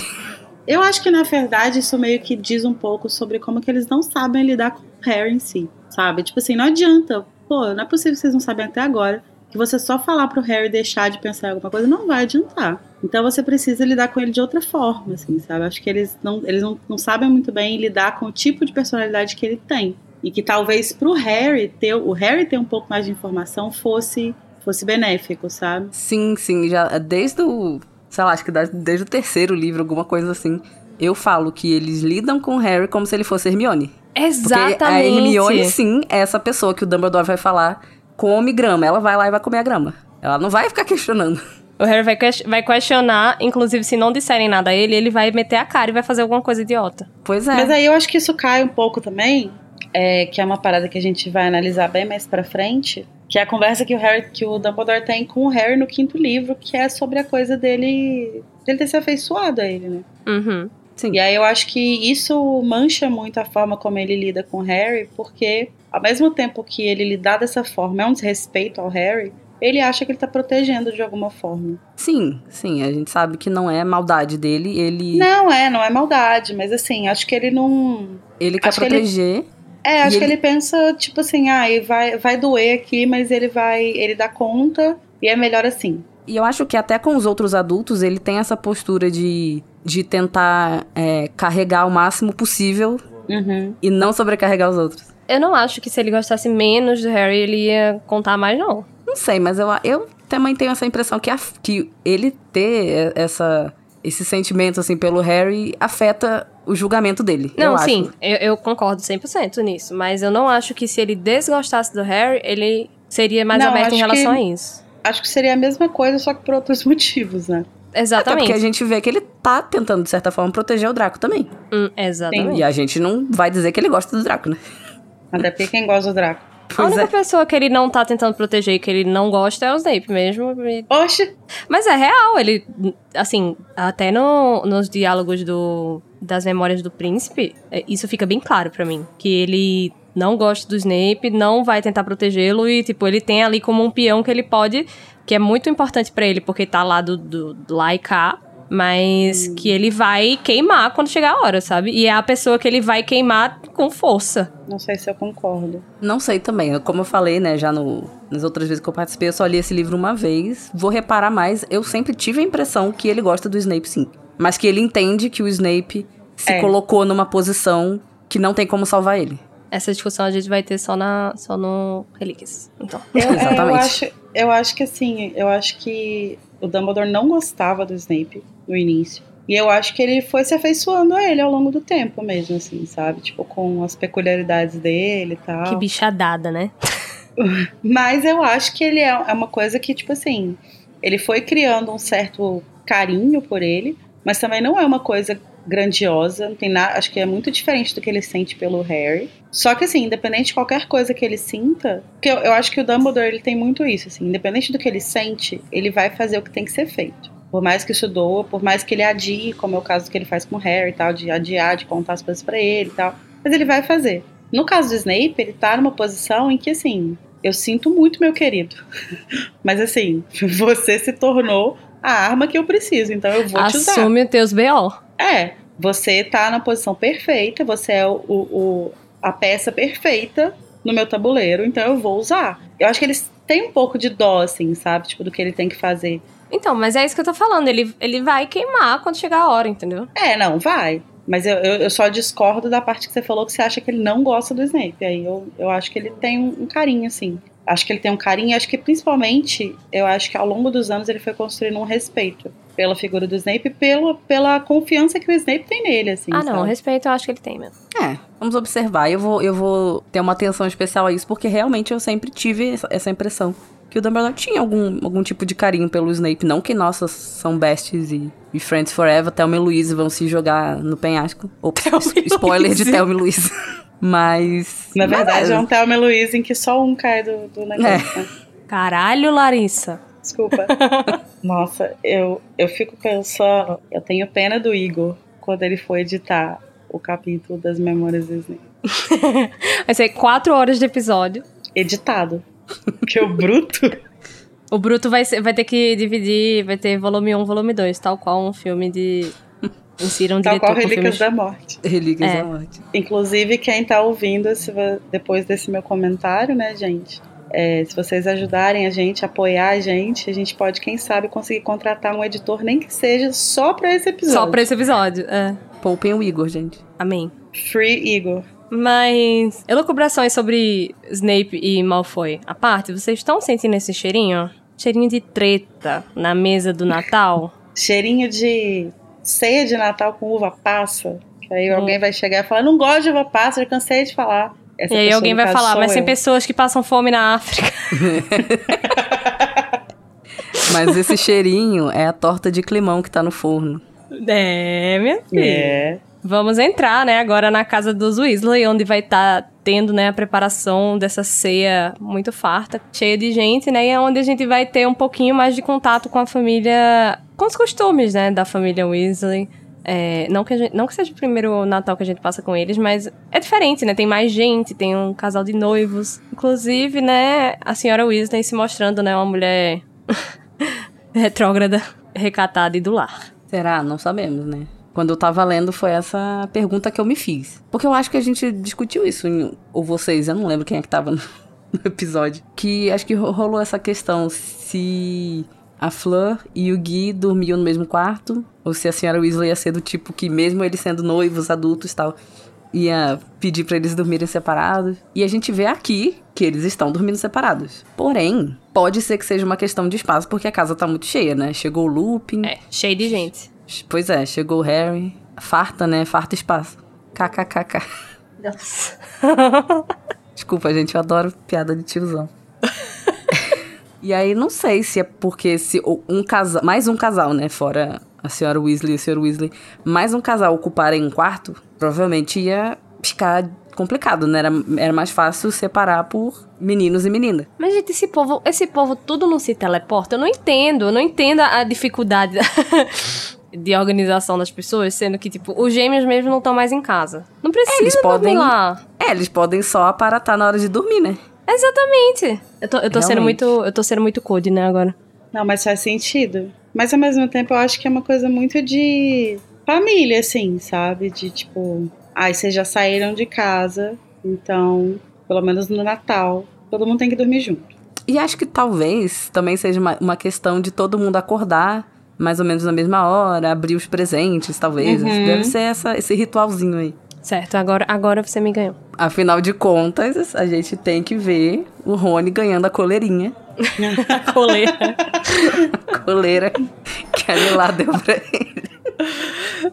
Eu acho que, na verdade, isso meio que diz um pouco sobre como que eles não sabem lidar com o Harry em si, sabe? Tipo assim, não adianta. Pô, não é possível que vocês não sabem até agora que você só falar pro Harry deixar de pensar em alguma coisa não vai adiantar. Então você precisa lidar com ele de outra forma, assim, sabe? Acho que eles não, eles não, não sabem muito bem lidar com o tipo de personalidade que ele tem. E que talvez pro Harry ter, o Harry ter um pouco mais de informação fosse, fosse benéfico, sabe? Sim, sim, já desde o. Sei lá, acho que da- desde o terceiro livro, alguma coisa assim. Eu falo que eles lidam com o Harry como se ele fosse Hermione. Porque Exatamente. a Hermione, sim, é essa pessoa que o Dumbledore vai falar come grama. Ela vai lá e vai comer a grama. Ela não vai ficar questionando. O Harry vai, vai questionar, inclusive se não disserem nada a ele, ele vai meter a cara e vai fazer alguma coisa idiota. Pois é. Mas aí eu acho que isso cai um pouco também, é, que é uma parada que a gente vai analisar bem mais pra frente, que é a conversa que o Harry, que o Dumbledore tem com o Harry no quinto livro, que é sobre a coisa dele, dele ter se afeiçoado a ele, né? Uhum. Sim. E aí eu acho que isso mancha muito a forma como ele lida com o Harry, porque ao mesmo tempo que ele lidar dessa forma é um desrespeito ao Harry, ele acha que ele tá protegendo de alguma forma. Sim, sim, a gente sabe que não é maldade dele, ele, Não é, não é maldade, mas assim, acho que ele não. ele quer acho que ele- proteger. É, acho que ele- ele pensa, tipo assim, ah, vai, vai doer aqui, mas ele vai. Ele dá conta e é melhor assim. E eu acho que até com os outros adultos ele tem essa postura de, de tentar é, carregar o máximo possível Uhum. e não sobrecarregar os outros. Eu não acho que se ele gostasse menos do Harry, ele ia contar mais, não. Não sei, mas eu, eu também tenho essa impressão que, a- que ele ter essa, esse sentimento assim pelo Harry afeta o julgamento dele. Não, eu sim, Acho. eu, eu concordo 100% nisso. Mas eu não acho que se ele desgostasse do Harry, ele seria mais Não, aberto em acho relação que- a isso. Acho que seria a mesma coisa, só que por outros motivos, né? Até Exatamente. porque a gente vê que ele tá tentando, de certa forma, proteger o Draco também. Hum, exatamente. E a gente não vai dizer que ele gosta do Draco, né? Até porque quem gosta do Draco. A Pois única é. pessoa que ele não tá tentando proteger e que ele não gosta é o Snape mesmo. Oxe! Mas é real, ele, assim, até no, nos diálogos do, das memórias do príncipe, é, isso fica bem claro pra mim. Que ele não gosta do Snape, não vai tentar protegê-lo e, tipo, ele tem ali como um peão que ele pode, que é muito importante pra ele, porque tá lá do, do, do lá e cá, mas que ele vai queimar quando chegar a hora, sabe? E é a pessoa que ele vai queimar com força. Não sei se eu concordo. Não sei também. Como eu falei, né, já no, nas outras vezes que eu participei, eu só li esse livro uma vez. Vou reparar mais. Eu sempre tive a impressão que ele gosta do Snape, sim. Mas que ele entende que o Snape se É. colocou numa posição que não tem como salvar ele. Essa discussão a gente vai ter só, na, só no Relíquias. Então. Eu, é, eu, Exatamente. acho, eu acho que assim, eu acho que o Dumbledore não gostava do Snape no início. E eu acho que ele foi se afeiçoando a ele ao longo do tempo mesmo, assim, sabe? Tipo, com as peculiaridades dele e tal. Que bichadada, né? Mas eu acho que ele é, é uma coisa que, tipo assim, ele foi criando um certo carinho por ele, mas também não é uma coisa grandiosa, não tem nada, acho que é muito diferente do que ele sente pelo Harry. Só que assim, independente de qualquer coisa que ele sinta, porque eu, eu acho que o Dumbledore ele tem muito isso, assim, independente do que ele sente, ele vai fazer o que tem que ser feito. Por mais que isso doa, por mais que ele adie, como é o caso que ele faz com o Harry e tal, de adiar, de contar as coisas pra ele e tal, mas ele vai fazer. No caso do Snape, ele tá numa posição em que assim, eu sinto muito, meu querido. Mas assim, você se tornou a arma que eu preciso, então eu vou te usar. Assume teus BO. É, você tá na posição perfeita, você é o, o- a peça perfeita no meu tabuleiro, então eu vou usar. Eu acho que eles têm um pouco de dó, assim, sabe? Tipo, do que ele tem que fazer. Então, mas é isso que eu tô falando. Ele, ele vai queimar quando chegar a hora, entendeu? É, não, vai. Mas eu, eu, eu só discordo da parte que você falou que você acha que ele não gosta do Snape. Aí eu, eu acho que ele tem um, um carinho, assim. Acho que ele tem um carinho, acho que principalmente, eu acho que ao longo dos anos ele foi construindo um respeito pela figura do Snape e pela, pela confiança que o Snape tem nele, assim. ah, não. sabe? Respeito eu acho que ele tem mesmo. É, vamos observar. Eu vou, eu vou ter uma atenção especial a isso, porque realmente eu sempre tive essa, essa impressão. Que o Dumbledore tinha algum, algum tipo de carinho pelo Snape. Não que, nossa, são besties e, e friends forever. Thelma e Louise vão se jogar no penhasco. Ops, e spoiler de Louise. Thelma e Louise. Mas... Na verdade, mas é um Thelma e Louise em que só um cai do, do negócio, né? Caralho, Larissa. Desculpa. Nossa, eu, eu fico pensando, eu tenho pena do Igor quando ele foi editar o capítulo das memórias do Snape. Vai ser quatro horas de episódio. Editado. Que o bruto. O Bruto vai, ser- vai ter que dividir, vai ter volume 1, volume 2, tal qual um filme de. Insira um Tal qual Relíquias da Morte. Relíquias É. da morte. Inclusive, quem tá ouvindo, depois desse meu comentário, né, gente? é, se vocês ajudarem a gente, apoiar a gente, a gente pode, quem sabe, conseguir contratar um editor, nem que seja só pra esse episódio. Só pra esse episódio. É. Poupem o Igor, gente. Amém. Free Igor. Mas. Elucubrações sobre Snape e Malfoy. A parte, vocês estão sentindo esse cheirinho? Cheirinho de treta na mesa do Natal? Cheirinho de ceia de Natal com uva passa. Que aí Hum. alguém vai chegar e falar: não gosto de uva passa, já cansei de falar. Essa e aí alguém vai falar, mas tem eu. pessoas que passam fome na África. Mas esse cheirinho é a torta de climão que tá no forno. É, minha filha. É. Vamos entrar, né, agora na casa dos Weasley, onde vai estar tendo, né, a preparação dessa ceia muito farta, cheia de gente, né, e é onde a gente vai ter um pouquinho mais de contato com a família, com os costumes, né, da família Weasley. É, não, que gente- não que seja o primeiro Natal que a gente passa com eles, mas é diferente, né? Tem mais gente, tem um casal de noivos. Inclusive, né, a senhora Weasley se mostrando, né, uma mulher retrógrada, recatada e do lar. Será? Não sabemos, né? Quando eu tava lendo, foi essa pergunta que eu me fiz. Porque eu acho que a gente discutiu isso, em- ou vocês, eu não lembro quem é que tava no, no episódio. Que acho que ro- rolou essa questão se a Fleur e o Gui dormiam no mesmo quarto, ou se a senhora Weasley ia ser do tipo que, mesmo eles sendo noivos, adultos e tal, ia pedir pra eles dormirem separados. E a gente vê aqui que eles estão dormindo separados. Porém, pode ser que seja uma questão de espaço, porque a casa tá muito cheia, né? Chegou o Lupin. É, cheio de gente. Pois é, chegou o Harry. Farta, né? Farta espaço. KKKK. Nossa. Desculpa, gente, eu adoro piada de tiozão. e aí, não sei se é porque se um casal, mais um casal, né? Fora a senhora Weasley e o senhor Weasley, mais um casal ocuparem um quarto, provavelmente ia ficar complicado, né? Era, era mais fácil separar por meninos e menina. Mas, gente, esse povo, esse povo tudo não se teleporta. Eu não entendo. Eu não entendo a dificuldade de organização das pessoas, sendo que, tipo, os gêmeos mesmo não estão mais em casa. Não precisa Eles podem- lá. É, eles podem só aparatar na hora de dormir, né? Exatamente. Eu tô, eu tô sendo muito. Eu tô sendo muito code, né, agora. Não, mas faz sentido. Mas ao mesmo tempo eu acho que é uma coisa muito de família, assim, sabe? De tipo, ai, vocês já saíram de casa, então, pelo menos no Natal, todo mundo tem que dormir junto. E acho que talvez também seja uma, uma questão de todo mundo acordar mais ou menos na mesma hora, abrir os presentes, talvez. Uhum. Deve ser essa, esse ritualzinho aí. Certo, agora, agora você me ganhou. Afinal de contas, a gente tem que ver o Rony ganhando a coleirinha. Coleira. A coleira que a Lila deu pra ele.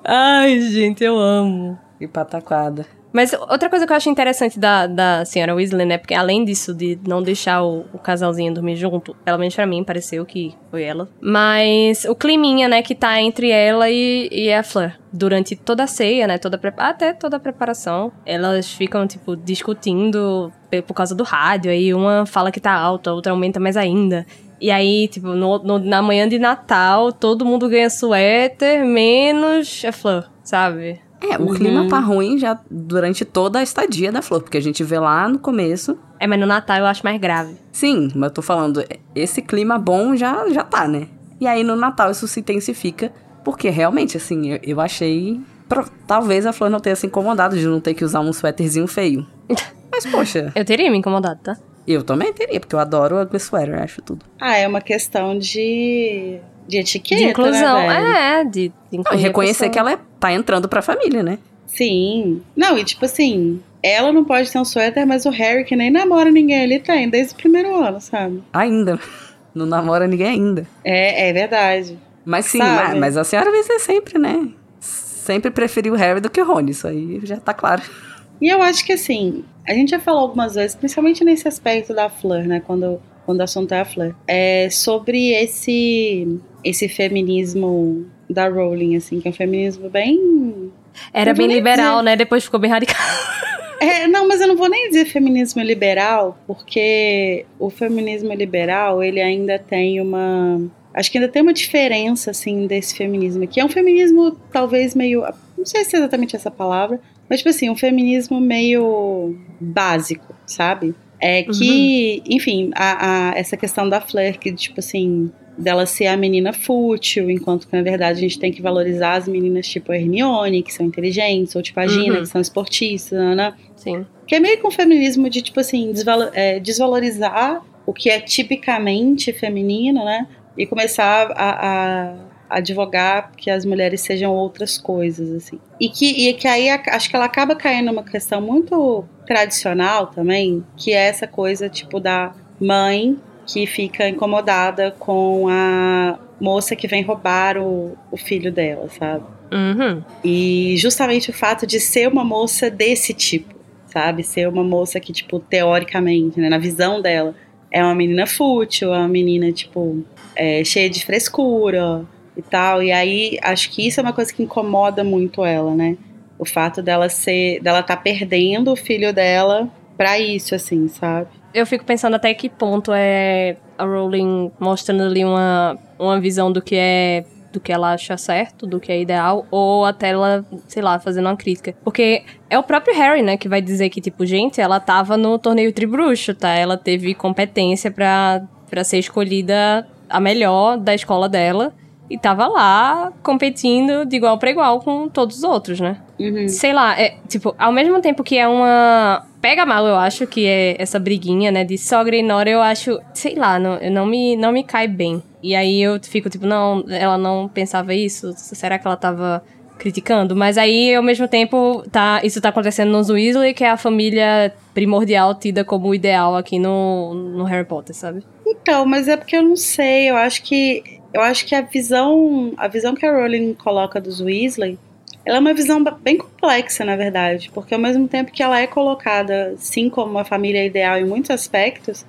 Ai, gente, eu amo. E pataquada. Mas outra coisa que eu acho interessante da, da senhora Weasley, né? Porque além disso de não deixar o, o casalzinho dormir junto, pelo menos pra mim pareceu que foi ela. Mas o climinha, né, que tá entre ela e, e a Fleur. Durante toda a ceia, né? Toda até toda a preparação. Elas ficam, tipo, discutindo por causa do rádio. Aí uma fala que tá alto, a outra aumenta mais ainda. E aí, tipo, no- no- na manhã de Natal, todo mundo ganha suéter, menos a Fleur, sabe? É, o Uhum. clima tá ruim já durante toda a estadia da flor, porque a gente vê lá no começo. É, mas no Natal eu acho mais grave. Sim, mas eu tô falando, esse clima bom já, já tá, né? E aí no Natal isso se intensifica, porque realmente, assim, eu, eu achei. Talvez a flor não tenha se incomodado de não ter que usar um suéterzinho feio. Mas, poxa, Eu teria me incomodado, tá? eu também teria, porque eu adoro ugly sweater, acho tudo. Ah, é uma questão de, de etiqueta, De inclusão. né, velho? é, de, de e reconhecer que ela é- tá entrando pra família, né? Sim. Não, e tipo assim, ela não pode ter um suéter, mas o Harry, que nem namora ninguém ali, tem, desde o primeiro ano, sabe? Ainda. Não namora ninguém ainda. É, é verdade. Mas sim, mas, mas a senhora vai ser sempre, né? Sempre preferiu o Harry do que o Rony, isso aí já tá claro. E eu acho que assim, a gente já falou algumas vezes, principalmente nesse aspecto da Fleur, né? Quando, quando o assunto é. É sobre esse, esse feminismo da Rowling, assim, que é um feminismo bem. Era bem liberal, dizer- né? Depois ficou bem radical. É, não, mas eu não vou nem dizer feminismo liberal, porque o feminismo liberal, ele ainda tem uma. Acho que ainda tem uma diferença, assim, desse feminismo, que é um feminismo talvez meio. Não sei se é exatamente essa palavra, mas, tipo assim, um feminismo meio básico, sabe? É que, enfim, a, a- essa questão da Fleur, que, tipo assim, dela ser a menina fútil, enquanto que, na verdade, a gente tem que valorizar as meninas tipo a Hermione, que são inteligentes, ou tipo a Gina, Uhum. que são esportistas, né? Sim. Que é meio que um feminismo de, tipo assim, desvalo- é, desvalorizar o que é tipicamente feminino, né? E começar a, a advogar que as mulheres sejam outras coisas, assim. E que, e que aí acho que ela acaba caindo numa questão muito tradicional também, que é essa coisa, tipo, da mãe que fica incomodada com a moça que vem roubar o, o filho dela, sabe? Uhum. E justamente o fato de ser uma moça desse tipo, sabe? Ser uma moça que, tipo, teoricamente, né, na visão dela, é uma menina fútil, é uma menina, tipo, é, cheia de frescura e tal. E aí, acho que isso é uma coisa que incomoda muito ela, né? O fato dela ser, dela tá perdendo o filho dela pra isso, assim, sabe? Eu fico pensando até que ponto é a Rowling mostrando ali uma, uma visão do que é do que ela acha certo, do que é ideal, ou até ela, sei lá, fazendo uma crítica. Porque é o próprio Harry, né, que vai dizer que, tipo, gente, ela tava no torneio tribruxo, tá? Ela teve competência pra ser escolhida a melhor da escola dela. E tava lá competindo de igual pra igual com todos os outros, né? Uhum. Sei lá, é, tipo, ao mesmo tempo que é uma. Pega mal, eu acho, que é essa briguinha, né, de sogra e nora, eu acho, sei lá, não, eu não, me, não me cai bem. E aí eu fico, tipo, não, ela não pensava isso? Será que ela tava criticando? Mas aí, ao mesmo tempo, tá, isso tá acontecendo nos Weasley, que é a família primordial tida como ideal aqui no, no Harry Potter, sabe? Então, mas é porque eu não sei, eu acho que eu acho que a visão, a visão que a Rowling coloca dos Weasley, ela é uma visão bem complexa, na verdade, porque ao mesmo tempo que ela é colocada sim como uma família ideal em muitos aspectos,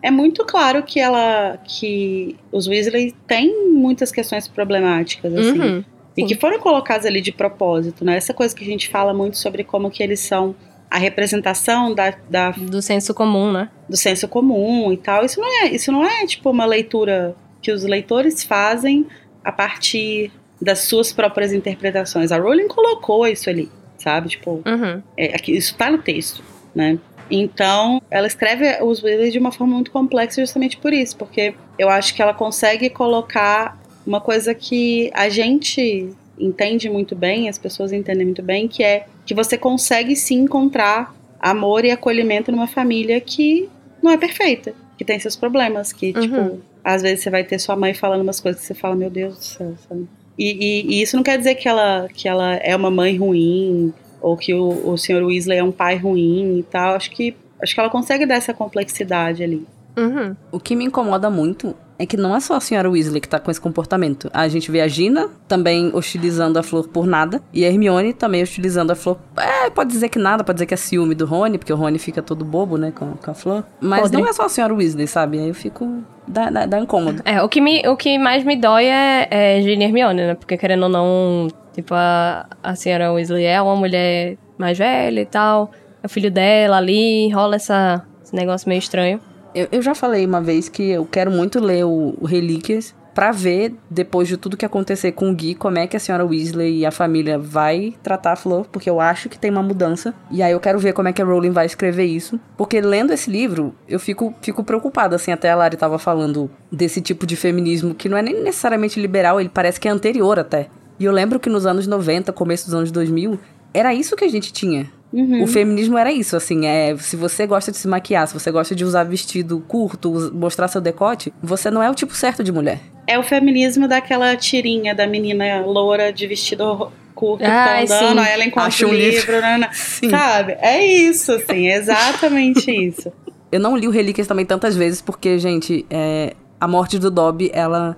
é muito claro que ela que os Weasley têm muitas questões problemáticas assim. Uhum. E que foram colocadas ali de propósito, né? Essa coisa que a gente fala muito sobre como que eles são a representação da, da Do senso comum, né? do senso comum e tal. Isso não é, isso não é tipo uma leitura que os leitores fazem a partir das suas próprias interpretações. A Rowling colocou isso ali, sabe? Tipo, Uhum. é, aqui, isso tá no texto, né? Então, ela escreve os Weasley de uma forma muito complexa justamente por isso, porque eu acho que ela consegue colocar uma coisa que a gente entende muito bem, as pessoas entendem muito bem, que é que você consegue sim encontrar amor e acolhimento numa família que não é perfeita, que tem seus problemas, que, Uhum. tipo, às vezes você vai ter sua mãe falando umas coisas que você fala, meu Deus do céu, sabe? E, e- e isso não quer dizer que ela, que ela é uma mãe ruim, ou que o, o Sr. Weasley é um pai ruim e tal. Acho que, acho que ela consegue dar essa complexidade ali. Uhum. O que me incomoda muito é que não é só a senhora Weasley que tá com esse comportamento. A gente vê a Gina também hostilizando a Flor por nada. E a Hermione também hostilizando a Flor. É, pode dizer que nada, pode dizer que é ciúme do Rony, porque o Rony fica todo bobo, né, com, com a Flor. Mas Podre. não é só a senhora Weasley, sabe? Aí eu fico. Dá, dá, dá incômodo. É, o que, me, o que mais me dói é, é Ginny e Hermione, né? Porque querendo ou não, tipo, a, a senhora Weasley é uma mulher mais velha e tal. É o filho dela ali, rola essa, esse negócio meio estranho. Eu, eu já falei uma vez que eu quero muito ler o, o Relíquias. Pra ver, depois de tudo que acontecer com o Gui, como é que a senhora Weasley e a família vai tratar a Flor, porque eu acho que tem uma mudança. E aí eu quero ver como é que a Rowling vai escrever isso. Porque lendo esse livro, eu fico, fico preocupada, assim, até a Lari tava falando desse tipo de feminismo que não é nem necessariamente liberal, ele parece que é anterior até. E eu lembro que nos anos 90, começo dos anos 2000, era isso que a gente tinha. Uhum. O feminismo era isso, assim, é, se você gosta de se maquiar, se você gosta de usar vestido curto, mostrar seu decote, você não é o tipo certo de mulher. É o feminismo daquela tirinha da menina loura de vestido curto Ai, que tá andando, sim. aí ela encontra Acha o um livro, livro. Sim. sabe? É isso, assim, é exatamente isso. Eu não li o Relíquias também tantas vezes, porque, gente, é, a morte do Dobby, ela.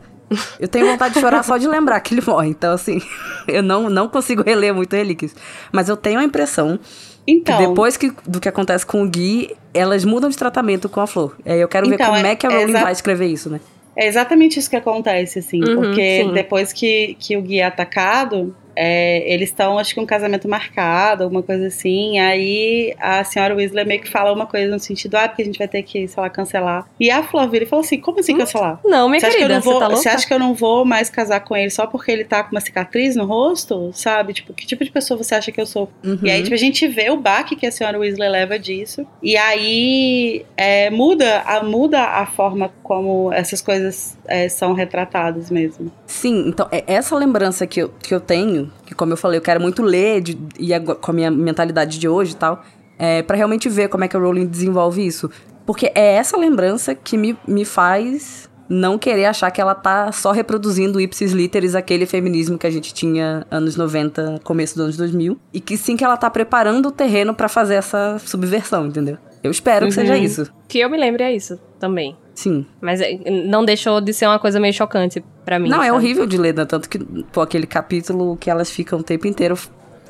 Eu tenho vontade de chorar só de lembrar que ele morre. Então, assim, eu não, não consigo reler muito Relíquias. Mas eu tenho a impressão Então, que depois que, do que acontece com o Gui, elas mudam de tratamento com a Flor. É, eu quero ver Então, como é- é, que a Rowling vai escrever isso, né? é exatamente isso que acontece, assim, Uhum, porque sim. depois que, que o Gui é atacado, é, eles estão, acho que um casamento marcado, alguma coisa assim, aí a senhora Weasley meio que fala uma coisa no sentido, ah, porque a gente vai ter que, sei lá, cancelar. E a Flor vira e falou assim, como assim cancelar? Não, minha Você acha, que eu querida, não vou, você tá louca? você acha que eu não vou mais casar com ele só porque ele tá com uma cicatriz no rosto? Sabe? Tipo, que tipo de pessoa você acha que eu sou? Uhum. E aí, tipo, a gente vê o baque que a senhora Weasley leva disso. E aí é, muda, a, muda a forma como essas coisas é, são retratadas mesmo. Sim, então é essa lembrança que eu, que eu tenho, que como eu falei, eu quero muito ler de, e com a minha mentalidade de hoje e tal, é, para realmente ver como é que a Rowling desenvolve isso. Porque é essa lembrança que me, me faz não querer achar que ela tá só reproduzindo ipsis literis aquele feminismo que a gente tinha anos 90, começo dos anos 2000, e que sim que ela tá preparando o terreno para fazer essa subversão, entendeu? Eu espero que seja Uhum. isso. Que eu me lembre é isso também. Sim. Mas é, não deixou de ser uma coisa meio chocante pra mim. Não, é sabe? horrível de ler, né? Tanto que, pô, aquele capítulo que elas ficam o tempo inteiro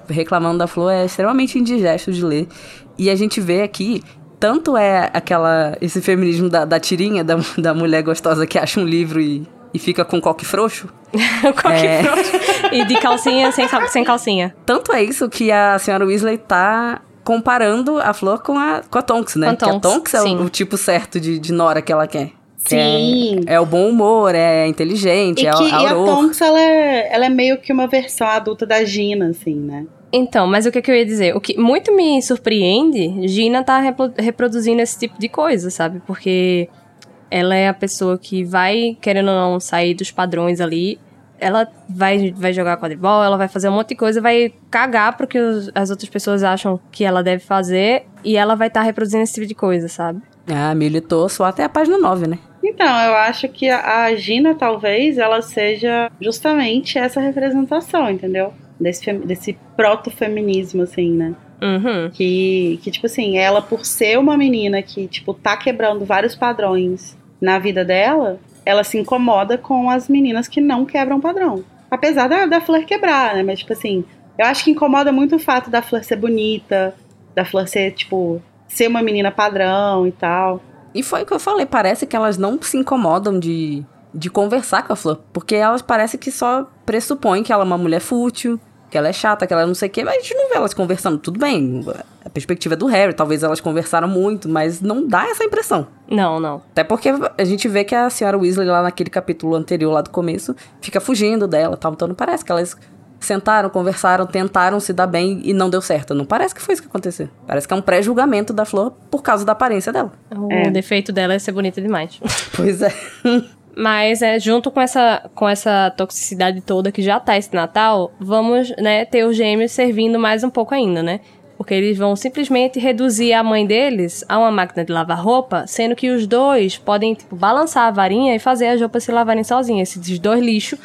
reclamando da flor é extremamente indigesto de ler. E a gente vê aqui, tanto é aquela. esse feminismo da, da tirinha, da, da mulher gostosa que acha um livro e, e fica com coque frouxo. Qualquer É. frouxo. E de calcinha sem, sem calcinha. Tanto é isso que a senhora Weasley tá comparando a flor com a, com a Tonks, né? Com a que a Tonks, Tonks é o, o tipo certo de, de Nora que ela quer. Que é- Sim. É, o bom humor, é inteligente, E, é que, a, e a. Tonks, ela é, ela é meio que uma versão adulta da Gina, assim, né? Então, mas o que, que eu ia dizer? O que muito me surpreende, Gina tá repro- reproduzindo esse tipo de coisa, sabe? Porque ela é a pessoa que vai, querendo ou não, sair dos padrões ali. Ela vai, vai jogar quadribol, ela vai fazer um monte de coisa, vai cagar pro que os- as outras pessoas acham que ela deve fazer e ela vai estar reproduzindo esse tipo de coisa, sabe? Ah, militou só até a página 9, né? Então, eu acho que a Gina, talvez, ela seja justamente essa representação, entendeu? Desse, desse proto-feminismo, assim, né? Uhum. Que, que, tipo assim, ela, por ser uma menina que, tipo, tá quebrando vários padrões na vida dela, ela se incomoda com as meninas que não quebram padrão. Apesar da, da Flor quebrar, né? Mas, tipo assim, eu acho que incomoda muito o fato da Flor ser bonita, da Flor ser, tipo, ser uma menina padrão e tal. E foi o que eu falei, parece que elas não se incomodam de, de conversar com a Flor. Porque elas parece que só pressupõem que ela é uma mulher fútil, que ela é chata, que ela não sei o quê, mas a gente não vê elas conversando. Tudo bem, a perspectiva é do Harry, talvez elas conversaram muito, mas não dá essa impressão. Não, não. Até porque a gente vê que a senhora Weasley, lá naquele capítulo anterior, lá do começo, fica fugindo dela e tal. Então não parece que elas sentaram, conversaram, tentaram se dar bem e não deu certo. Não parece que foi isso que aconteceu. Parece que é um pré-julgamento da Flor por causa da aparência dela. O É. defeito dela é ser bonita demais. Pois é. Mas é, junto com essa, com essa toxicidade toda que já tá esse Natal, vamos né, ter os gêmeos servindo mais um pouco ainda, né? Porque eles vão simplesmente reduzir a mãe deles a uma máquina de lavar roupa, sendo que os dois podem, tipo, balançar a varinha e fazer as roupas se lavarem sozinhas. Esses dois lixos,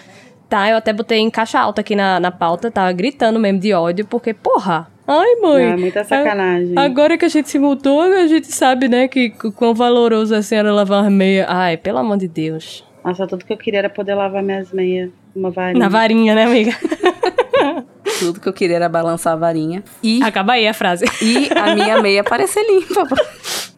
tá? Eu até botei em caixa alta aqui na, na pauta, tava gritando mesmo de ódio, porque, porra, ai mãe. é muita sacanagem. Agora que a gente se mudou, a gente sabe, né, que quão valoroso é a senhora lavar meia. Ai, pelo amor de Deus. Nossa, tudo que eu queria era poder lavar minhas meias. Uma varinha. Na varinha, né, amiga? Tudo que eu queria era balançar a varinha. E, Acaba aí a frase. e a minha meia parecer limpa.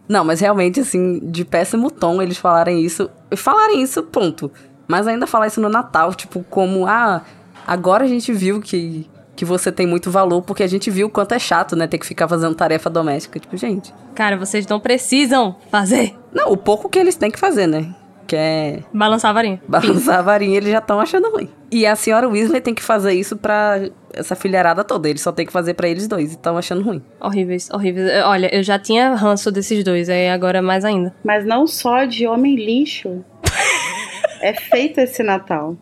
Não, mas realmente, assim, de péssimo tom eles falarem isso. Falarem isso, ponto. Mas ainda falar isso no Natal, tipo, como, ah, agora a gente viu que, que você tem muito valor, porque a gente viu o quanto é chato, né, ter que ficar fazendo tarefa doméstica. Tipo, gente. Cara, vocês não precisam fazer. Não, o pouco que eles têm que fazer, né? quer Balançar a varinha. balançar a varinha, eles já estão achando ruim. E a senhora Weasley tem que fazer isso pra essa filharada toda. Eles só tem que fazer pra eles dois e estão achando ruim. Horríveis, horríveis. Olha, eu já tinha ranço desses dois, aí agora mais ainda. Mas não só de homem lixo é feito esse Natal.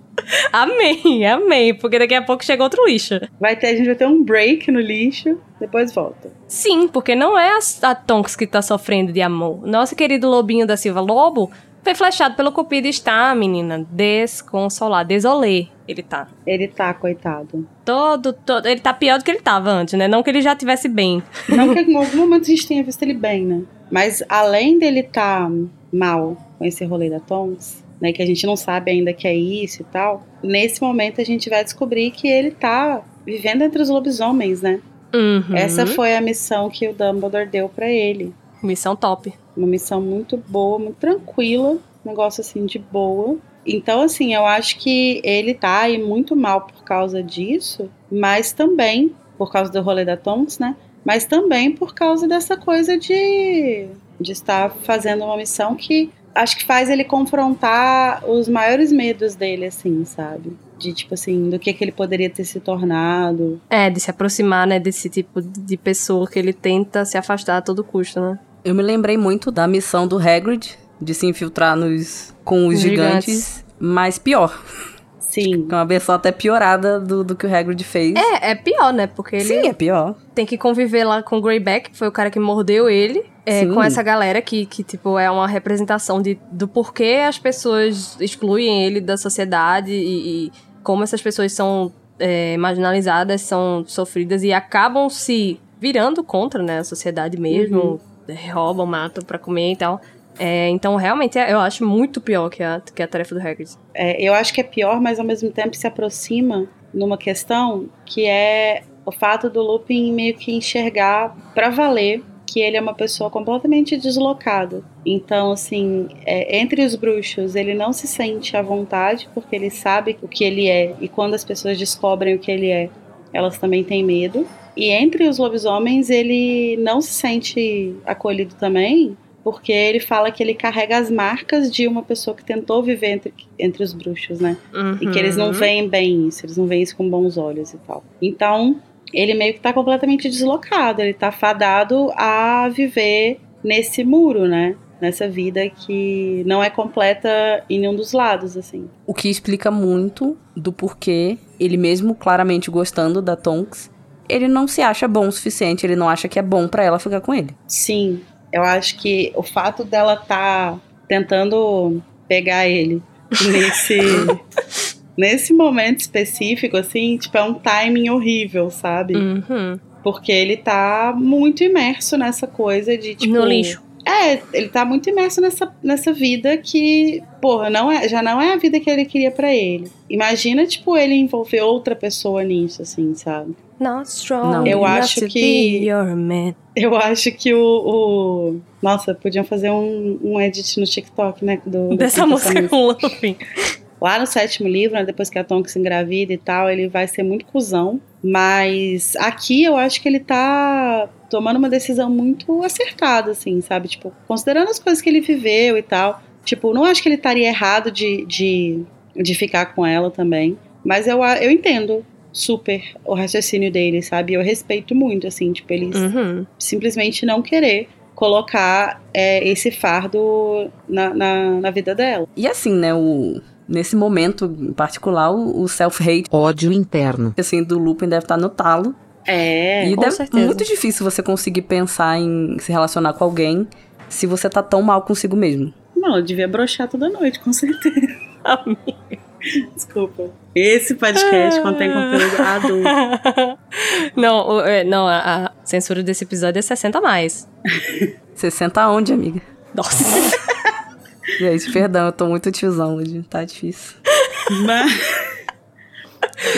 Amei, amei, porque daqui a pouco chega outro lixo. Vai ter, a gente vai ter um break no lixo, depois volta. Sim, porque não é a, a Tonks que tá sofrendo de amor. Nosso querido Lobinho da Silva Lobo foi flechado pelo Cupido e está, menina, desconsolado, desolê ele tá. Ele tá, coitado. Todo, todo, ele tá pior do que ele tava antes, né? Não que ele já tivesse bem. Não que em algum momento a gente tenha visto ele bem, né? Mas além dele tá mal com esse rolê da Tonks, né? Que a gente não sabe ainda que é isso e tal. Nesse momento a gente vai descobrir que ele tá vivendo entre os lobisomens, né? Uhum. Essa foi a missão que o Dumbledore deu pra ele. Missão top. Uma missão muito boa, muito tranquila, um negócio assim de boa. Então, assim, eu acho que ele tá aí muito mal por causa disso, mas também por causa do rolê da Tonks, né? Mas também por causa dessa coisa de, de estar fazendo uma missão que acho que faz ele confrontar os maiores medos dele, assim, sabe? De tipo assim, do que, que ele poderia ter se tornado. É, de se aproximar, né, desse tipo de pessoa que ele tenta se afastar a todo custo, né? Eu me lembrei muito da missão do Hagrid de se infiltrar nos com os Os gigantes, gigantes. mas pior. Sim. É uma versão até piorada do, do que o Hagrid fez. É, é pior, né? Porque ele Sim, é pior. tem que conviver lá com o Greyback, que foi o cara que mordeu ele. É, com essa galera que, que, tipo, é uma representação de, do porquê as pessoas excluem ele da sociedade e, e como essas pessoas são é, marginalizadas, são sofridas e acabam se virando contra, né, a sociedade mesmo. Roubam, matam pra comer e tal. É, então, realmente, é- eu acho muito pior que a, que a tarefa do Hagrid. É, eu acho que é pior, mas ao mesmo tempo se aproxima numa questão que é o fato do Lupin meio que enxergar pra valer que ele é uma pessoa completamente deslocada. Então, assim, é, entre os bruxos, ele não se sente à vontade porque ele sabe o que ele é e quando as pessoas descobrem o que ele é, elas também têm medo. E entre os lobisomens, ele não se sente acolhido também porque ele fala que ele carrega as marcas de uma pessoa que tentou viver entre, entre os bruxos, né? E que eles não Uhum. veem bem isso, eles não veem isso com bons olhos e tal. Então, ele meio que tá completamente deslocado, ele tá fadado a viver nesse muro, né? Nessa vida que não é completa em nenhum dos lados, assim. O que explica muito do porquê ele mesmo claramente gostando da Tonks, ele não se acha bom o suficiente, ele não acha que é bom pra ela ficar com ele. Sim, eu acho que o fato dela tá tentando pegar ele nesse nesse momento específico assim, tipo, é um timing horrível, sabe? Uhum. Porque ele tá muito imerso nessa coisa de tipo No lixo. É, ele tá muito imerso nessa, nessa vida que, porra, não é, já não é a vida que ele queria pra ele. Imagina, tipo, ele envolver outra pessoa nisso, assim, sabe? Not strong Não. Eu acho que- be your man. Eu acho que o. o- Nossa, podiam fazer um, um edit no TikTok, né? Do, Dessa música com o. Lá no sétimo livro, né, depois que a Tonks se engravida e tal, ele vai ser muito cuzão. Mas aqui eu acho que ele tá tomando uma decisão muito acertada, assim, sabe? Tipo, considerando as coisas que ele viveu e tal. Tipo, não acho que ele estaria errado de, de, de ficar com ela também. Mas eu, eu entendo super o raciocínio dele, sabe? Eu respeito muito, assim, tipo, ele Uhum. simplesmente não querer colocar é, esse fardo na, na, na vida dela. E assim, né, o nesse momento em particular, o, o self-hate Ódio interno. assim do Lupin deve estar no talo. É, e com deve certeza. muito difícil você conseguir pensar em se relacionar com alguém se você tá tão mal consigo mesmo. Não, eu devia broxar toda noite, com certeza. Desculpa. Esse podcast contém conteúdo adulto. não, o- é, não a, a censura desse episódio é 60 a mais. Você senta onde, amiga? Nossa. Gente, perdão, eu tô muito tiozão hoje, tá difícil. Mas,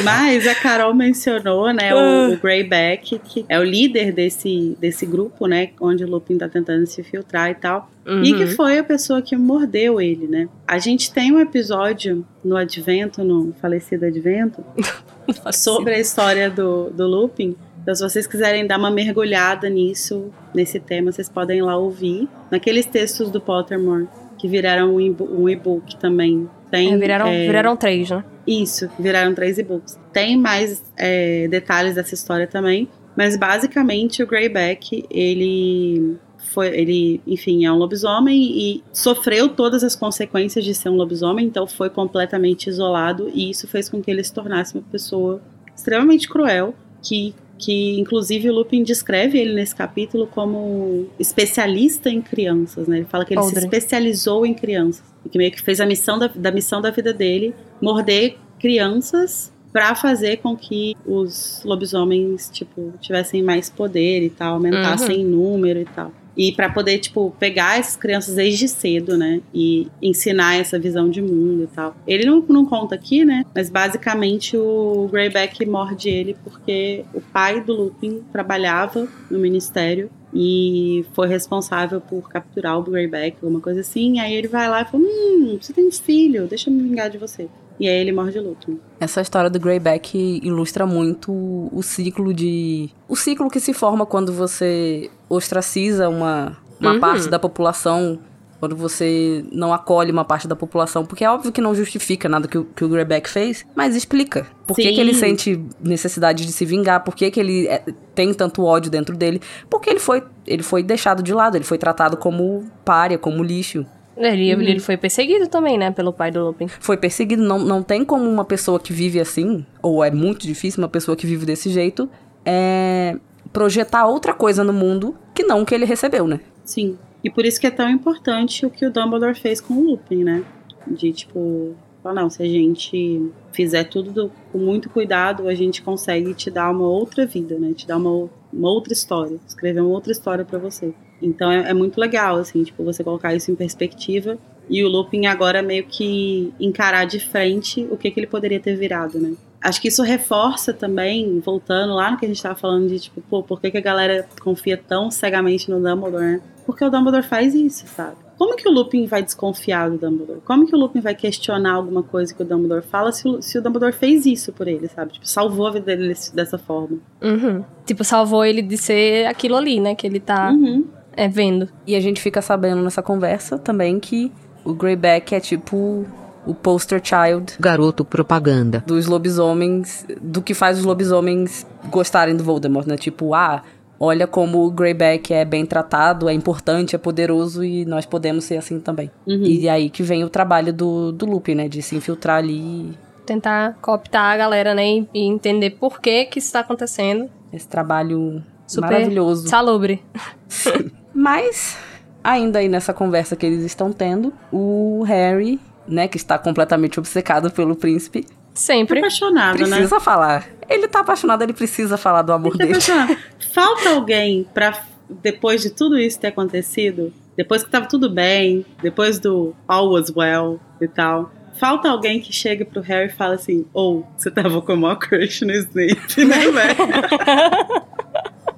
mas a Carol mencionou, né, o, o Greyback, que é o líder desse, desse grupo, né, onde o Lupin tá tentando se filtrar e tal. E que Uhum. foi a pessoa que mordeu ele, né? A gente tem um episódio no Advento, no falecido Advento, sobre a história do, do Lupin. Então, se vocês quiserem dar uma mergulhada nisso, nesse tema, vocês podem ir lá ouvir. Naqueles textos do Pottermore que viraram um e-bo- e-book também. Tem, É, viraram, é, viraram três, né? Isso, viraram três e-books. Tem mais é, detalhes dessa história também, mas basicamente o Greyback, ele foi, ele, enfim, é um lobisomem e sofreu todas as consequências de ser um lobisomem, então foi completamente isolado e isso fez com que ele se tornasse uma pessoa extremamente cruel, que que inclusive o Lupin descreve ele nesse capítulo como especialista em crianças, né? Ele fala que ele se Audrey. especializou em crianças e que meio que fez a missão da, da missão da vida dele morder crianças pra fazer com que os lobisomens tipo tivessem mais poder e tal, aumentassem em número e tal. E pra poder, tipo, pegar essas crianças desde cedo, né? E ensinar essa visão de mundo e tal. Ele não, não conta aqui, né? Mas basicamente o Greyback morde ele porque o pai do Lupin trabalhava no ministério e foi responsável por capturar o Greyback, alguma coisa assim. Aí ele vai lá e fala: Hum, você tem filho, deixa eu me vingar de você. E aí ele morde o Lupin. Essa história do Greyback ilustra muito o ciclo de. O ciclo que se forma quando você ostraciza uma, uma Uhum. parte da população, quando você não acolhe uma parte da população. Porque é óbvio que não justifica nada que o, que o Greyback fez, mas explica. Por que, que ele sente necessidade de se vingar? Por que, que ele é, tem tanto ódio dentro dele? Porque ele foi, ele foi deixado de lado, ele foi tratado como párea, como lixo. Ele, Uhum. ele foi perseguido também, né? Pelo pai do Lupin. foi perseguido. Não, não tem como uma pessoa que vive assim, ou é muito difícil uma pessoa que vive desse jeito, é, projetar outra coisa no mundo que não o que ele recebeu, né? Sim. E por isso que é tão importante o que o Dumbledore fez com o Lupin, né? De tipo, falar, não, se a gente fizer tudo do- com muito cuidado, a gente consegue te dar uma outra vida, né? Te dar uma, uma outra história, escrever uma outra história pra você. Então é, é muito legal, assim, tipo, você colocar isso em perspectiva e o Lupin agora meio que encarar de frente o que, que ele poderia ter virado, né? Acho que isso reforça também, voltando lá no que a gente tava falando de, tipo, pô, por que, que a galera confia tão cegamente no Dumbledore, né? Porque o Dumbledore faz isso, sabe? Como que o Lupin vai desconfiar do Dumbledore? Como que o Lupin vai questionar alguma coisa que o Dumbledore fala se o, se o Dumbledore fez isso por ele, sabe? Tipo, salvou a vida dele dessa forma. Uhum. Tipo, salvou ele de ser aquilo ali, né? Que ele tá Uhum. É, vendo. E a gente fica sabendo nessa conversa também que o Greyback é tipo o poster child Garoto propaganda. dos lobisomens, do que faz os lobisomens gostarem do Voldemort, né? Tipo, ah, olha como o Greyback é bem tratado, é importante, é poderoso e nós podemos ser assim também. Uhum. E aí que vem o trabalho do, do Lupin, né? De se infiltrar ali, Tentar cooptar a galera, né? E, e entender por que que isso tá acontecendo. esse trabalho Super maravilhoso. Salubre. Mas, ainda aí nessa conversa que eles estão tendo, o Harry, né, que está completamente obcecado pelo príncipe, Sempre. Apaixonado, né? precisa falar. Ele tá apaixonado, ele precisa falar do amor Ele tá dele. Falta alguém pra, depois de tudo isso ter acontecido, depois que tava tudo bem, depois do all was well e tal, falta alguém que chegue pro Harry e fala assim: Ou, você tava com o maior crush no Snape, né, velho?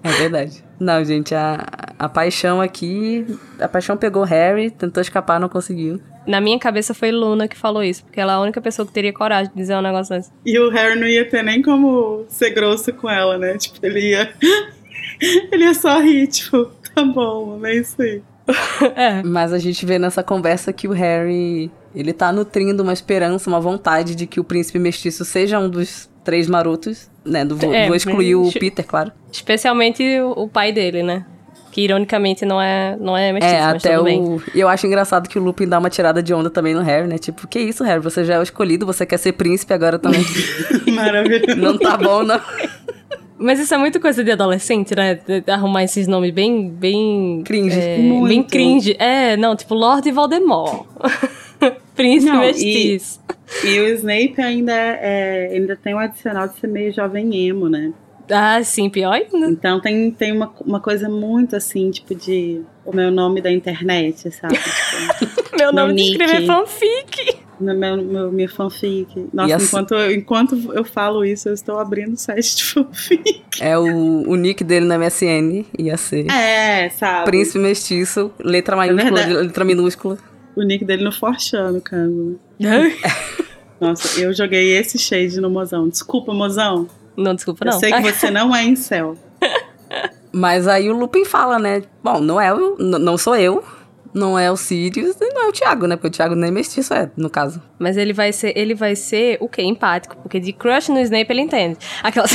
É verdade. Não, gente, a, a paixão aqui. A paixão pegou o Harry, tentou escapar, não conseguiu. Na minha cabeça foi Luna que falou isso, porque ela é a única pessoa que teria coragem de dizer um negócio desse. E o Harry não ia ter nem como ser grosso com ela, né? Tipo, ele ia. ele ia só rir, tipo, tá bom, é isso aí. É. Mas a gente vê nessa conversa que o Harry. Ele tá nutrindo uma esperança, uma vontade de que o príncipe mestiço seja um dos três marotos, né? Do, vou, É, vou excluir o Peter, claro. Especialmente o pai dele, né? Que ironicamente não é, não é mestiço, É, mas até tudo o. bem. E eu acho engraçado que o Lupin dá uma tirada de onda também no Harry, né? Tipo, que isso, Harry? Você já é o escolhido, você quer ser príncipe agora também. Maravilhoso. não tá bom, não. Mas isso é muito coisa de adolescente, né? De- arrumar esses nomes bem, bem... Cringe. é, Muito. Bem cringe. É, não, tipo Lord Voldemort. Príncipe Não, e- mestiço. E o Snape ainda, é, ainda tem o adicional de ser meio jovem emo, né? Ah, sim, pior ainda. Então tem, tem uma, uma coisa muito assim, tipo, de o meu nome da internet, sabe? Tipo, Meu nome de nick. escrever fanfic. no meu, meu, minha fanfic. Nossa, assim- enquanto, eu, enquanto eu falo isso, eu estou abrindo site de fanfic. É o, o nick dele na MSN, ia ser. É, sabe? Príncipe mestiço, letra maiúscula, verdade. letra minúscula. O nick dele no Forchan, no caso. Nossa, eu joguei esse shade no mozão. Desculpa, mozão. Não, desculpa, Eu não. sei que você não é incel. Mas aí o Lupin fala, né? Bom, não é eu, não sou eu, Não é o Sirius e não é o Thiago, né? Porque o Thiago nem mestiço é, no caso. Mas ele vai ser, ele vai ser o quê? Empático, porque de crush no Snape ele entende. Aquelas...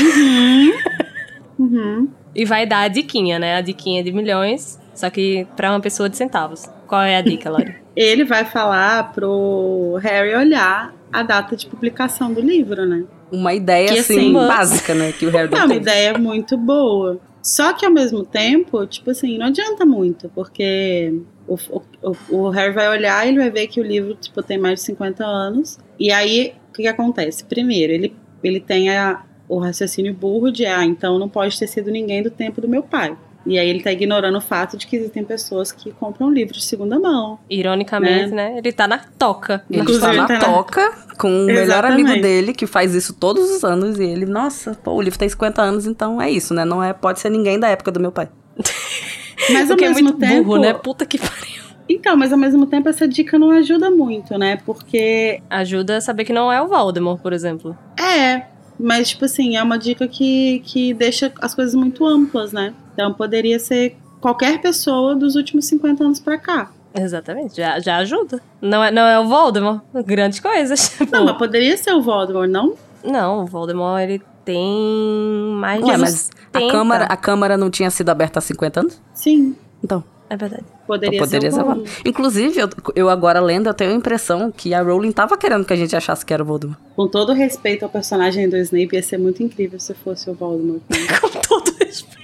Uhum. e vai dar a diquinha, né? A diquinha de milhões, só que pra uma pessoa de centavos. Qual é a dica, Lori? Ele vai falar pro Harry olhar a data de publicação do livro, né? Uma ideia, Que, assim, assim, básica, né? Que o Harry É uma teve. ideia muito boa. Só que ao mesmo tempo, tipo assim, não adianta muito, porque o, o, o Harry vai olhar e ele vai ver que o livro, tipo, tem mais de 50 anos. E aí, o que, que acontece? Primeiro, ele, ele tem a- o raciocínio burro de, ah, então não pode ter sido ninguém do tempo do meu pai. E aí ele tá ignorando o fato de que existem pessoas que compram livros de segunda mão. Ironicamente, né? Ele tá na toca. Ele Inclusive, está na ele tá na- toca com o melhor Exatamente. amigo dele, que faz isso todos os anos, e ele, nossa, pô, o livro tem 50 anos, então é isso, né? Não é, pode ser ninguém da época do meu pai. Mas ao é mesmo muito tempo. burro, né? Puta que pariu. Então, mas ao mesmo tempo essa dica não ajuda muito, né? Porque Ajuda a saber que não é o Voldemort, por exemplo. É, mas tipo assim, é uma dica que, que deixa as coisas muito amplas, né? Então poderia ser qualquer pessoa dos últimos 50 anos pra cá. Exatamente, já, já ajuda. Não é, não é o Voldemort, grandes coisas. Não, mas poderia ser o Voldemort, não? não, o Voldemort, ele tem mais de Ué, mas a 30. câmara, a câmara não tinha sido aberta há 50 anos? Sim, Então, É verdade. poderia, poderia ser o Voldemort. Inclusive, eu, eu agora lendo, eu tenho a impressão que a Rowling tava querendo que a gente achasse que era o Voldemort. Com todo respeito ao personagem do Snape, ia ser muito incrível se fosse o Voldemort. Com todo respeito.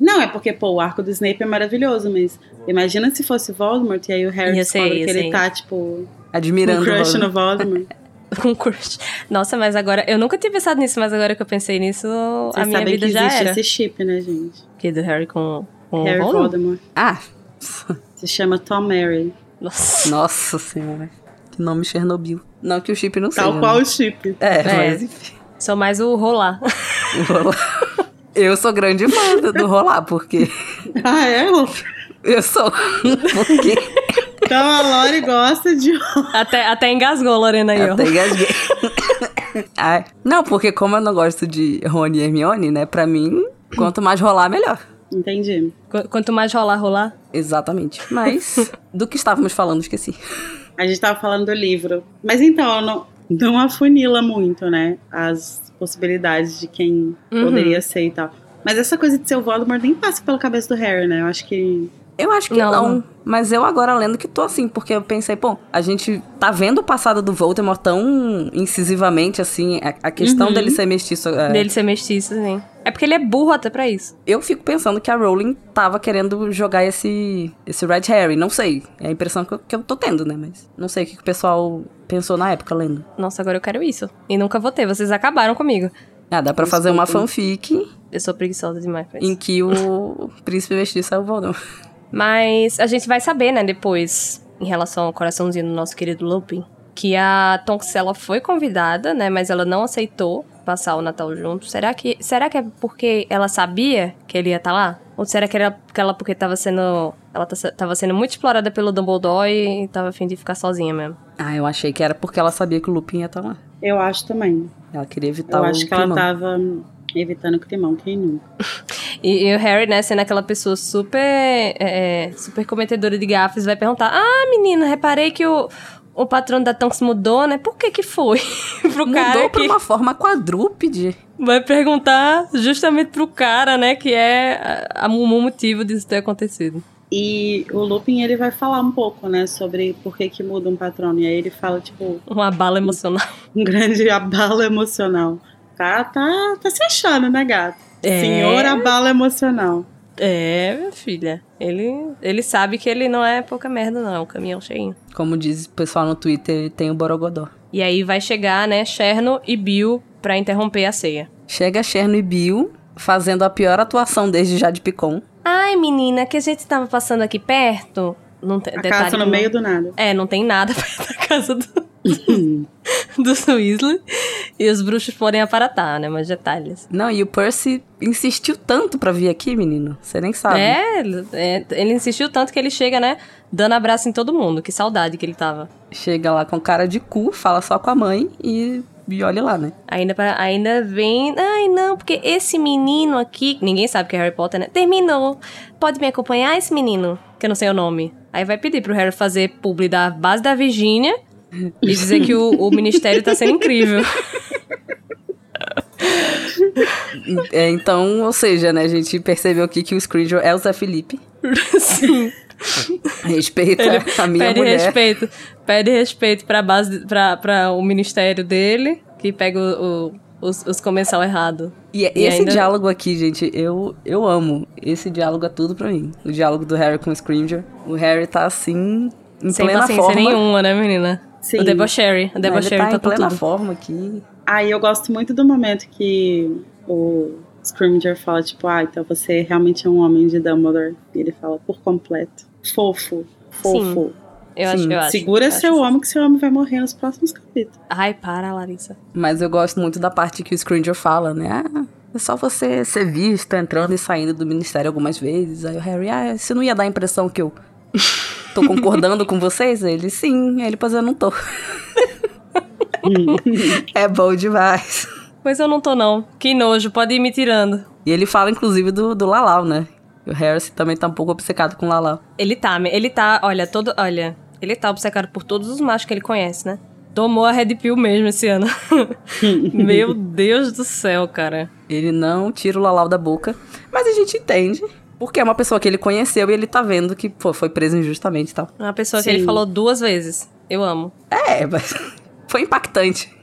Não, é porque, pô, o arco do Snape é maravilhoso, mas imagina se fosse o Voldemort e aí o Harry descobre ia que ele ser. tá, tipo, Admirando o crush Voldemort. no Voldemort. Com crush. Nossa, mas agora. Eu nunca tinha pensado nisso, mas agora que eu pensei nisso, a Vocês minha sabem vida que já existe era. esse chip, né, gente? Que do Harry com, com Harry o Voldemort. Voldemort. Ah, Se chama Tom Mary. Nossa. nossa senhora. Que nome Chernobyl. Não que o chip não seja. Tal né? qual o chip. É, É. mas enfim. Sou mais o rolar. o rolar. Eu sou grande fã do- do rolar, porque Ah, é? eu sou. Porque Então a Lori gosta de. até, até engasgou, Lorena aí, ó. até engasguei. Ai, não, porque como eu não gosto de Rony e Hermione, né? Pra mim, quanto mais rolar, melhor. Entendi. Qu- Quanto mais rolar, rolar. Exatamente. Mas do que estávamos falando, esqueci. A gente tava falando do livro. Mas então, não, não afunila muito, né? As possibilidades de quem Uhum. poderia ser e tal. Mas essa coisa de ser o Voldemort nem passa pela cabeça do Harry, né? Eu acho que. Eu acho que Não. não. Mas eu agora lendo que tô assim, porque eu pensei, pô, a gente tá vendo o passado do Voldemort tão incisivamente, assim, a, a questão Uhum. dele ser mestiço. é, Dele ser mestiço, sim. É porque ele é burro até pra isso. Eu fico pensando que a Rowling tava querendo jogar esse, esse Red Harry. Não sei. É a impressão que eu, que eu tô tendo, né? Mas não sei o que, que o pessoal pensou na época lendo. Nossa, agora eu quero isso. E nunca vou ter. Vocês acabaram comigo. Ah, dá pra fazer uma fanfic Eu sou preguiçosa demais pra isso. em que o príncipe mestiço é o Voldemort. Mas a gente vai saber, né, depois, em relação ao coraçãozinho do nosso querido Lupin, que a Tonks ela foi convidada, né, mas ela não aceitou passar o Natal junto. Será que, será que é porque ela sabia que ele ia estar lá? Ou será que era porque ela porque tava sendo ela tá- tava sendo muito explorada pelo Dumbledore e tava afim de ficar sozinha mesmo? Ah, eu achei que era porque ela sabia que o Lupin ia estar lá. Eu acho também. Ela queria evitar Eu o acho que ela tava evitando o climão, quem nunca? E, e o Harry, né, sendo aquela pessoa super, é, é, super cometedora de gafes, vai perguntar: Ah, menina, reparei que o, o patrão da Tonks mudou, né? Por que que foi? pro Mudou cara pra que uma forma quadrúpede. vai perguntar justamente pro cara, né, que é a- a- o motivo disso ter acontecido. E o Lupin, ele vai falar um pouco, né, sobre por que que muda um patrono. E aí ele fala, tipo, Uma bala emocional. um grande abalo emocional. Tá, tá, tá se achando, né, gato? É. Senhor abalo emocional. É, minha filha. Ele, ele sabe que ele não é pouca merda, não. É um caminhão cheinho. Como diz o pessoal no Twitter, ele tem o Borogodó. E aí vai chegar, né, Cherno e Bill pra interromper a ceia. Chega Cherno e Bill fazendo a pior atuação desde Jade Picon. Ai, menina, que a gente tava passando aqui perto. Não tem, A detalhe casa no não- meio do nada. É, não tem nada perto da casa do, dos Weasley. E os bruxos podem aparatar, né? Mas detalhes. Não, e o Percy insistiu tanto pra vir aqui, menino. Você nem sabe. É, ele- é, ele insistiu tanto que ele chega, né? Dando abraço em todo mundo. Que saudade que ele tava. Chega lá com cara de cu, fala só com a mãe e e olhe lá, né? Ainda, pra, ainda vem. Ai, não, porque esse menino aqui. Ninguém sabe que é Harry Potter, né? Terminou. Pode me acompanhar, esse menino? Que eu não sei o nome. Aí vai pedir pro Harry fazer publi da base da Virgínia e dizer que o, o ministério tá sendo incrível. É, então, ou seja, né, a gente percebeu aqui que o Scrooge é o Zé Felipe. Sim. Respeita Ele a minha pede mulher. respeito. Pede respeito pra base. Pra, pra o ministério dele, que pega o, o- os, os comensal errado. E, E esse ainda- diálogo aqui, gente, eu, eu amo. Esse diálogo é tudo pra mim. O diálogo do Harry com o Scrooge. O Harry tá assim, em Sem plena paciência forma. nenhuma, né, menina? Sim. O debochery. O debochery tá tá, em com plena tudo. forma aqui. Aí eu gosto muito do momento que o Scrimger fala, tipo, ah, então você realmente é um homem de Dumbledore. E ele fala, por completo. Fofo, fofo. Eu acho, Sim. eu acho. Segura eu seu acho. homem, que seu homem vai morrer nos próximos capítulos. Ai, para, Larissa. Mas eu gosto muito da parte que o Scrooge fala, né? Ah, é só você ser visto entrando e saindo do ministério algumas vezes. Aí o Harry, ah, você não ia dar a impressão que eu tô concordando com vocês? Ele, sim. Aí ele, pois eu não tô. é bom demais. Pois eu não tô, não. Que nojo, pode ir me tirando. E ele fala, inclusive, do, do Lalau, né? O Harry também tá um pouco obcecado com o Lalau. Ele tá, ele tá, olha, todo. Olha, ele tá obcecado por todos os machos que ele conhece, né? Tomou a Red Pill mesmo esse ano. Meu Deus do céu, cara. Ele não tira o Lalau da boca, mas a gente entende. Porque é uma pessoa que ele conheceu e ele tá vendo que pô, foi preso injustamente e tal. É uma pessoa que Sim. ele falou duas vezes. Eu amo. É, mas foi impactante.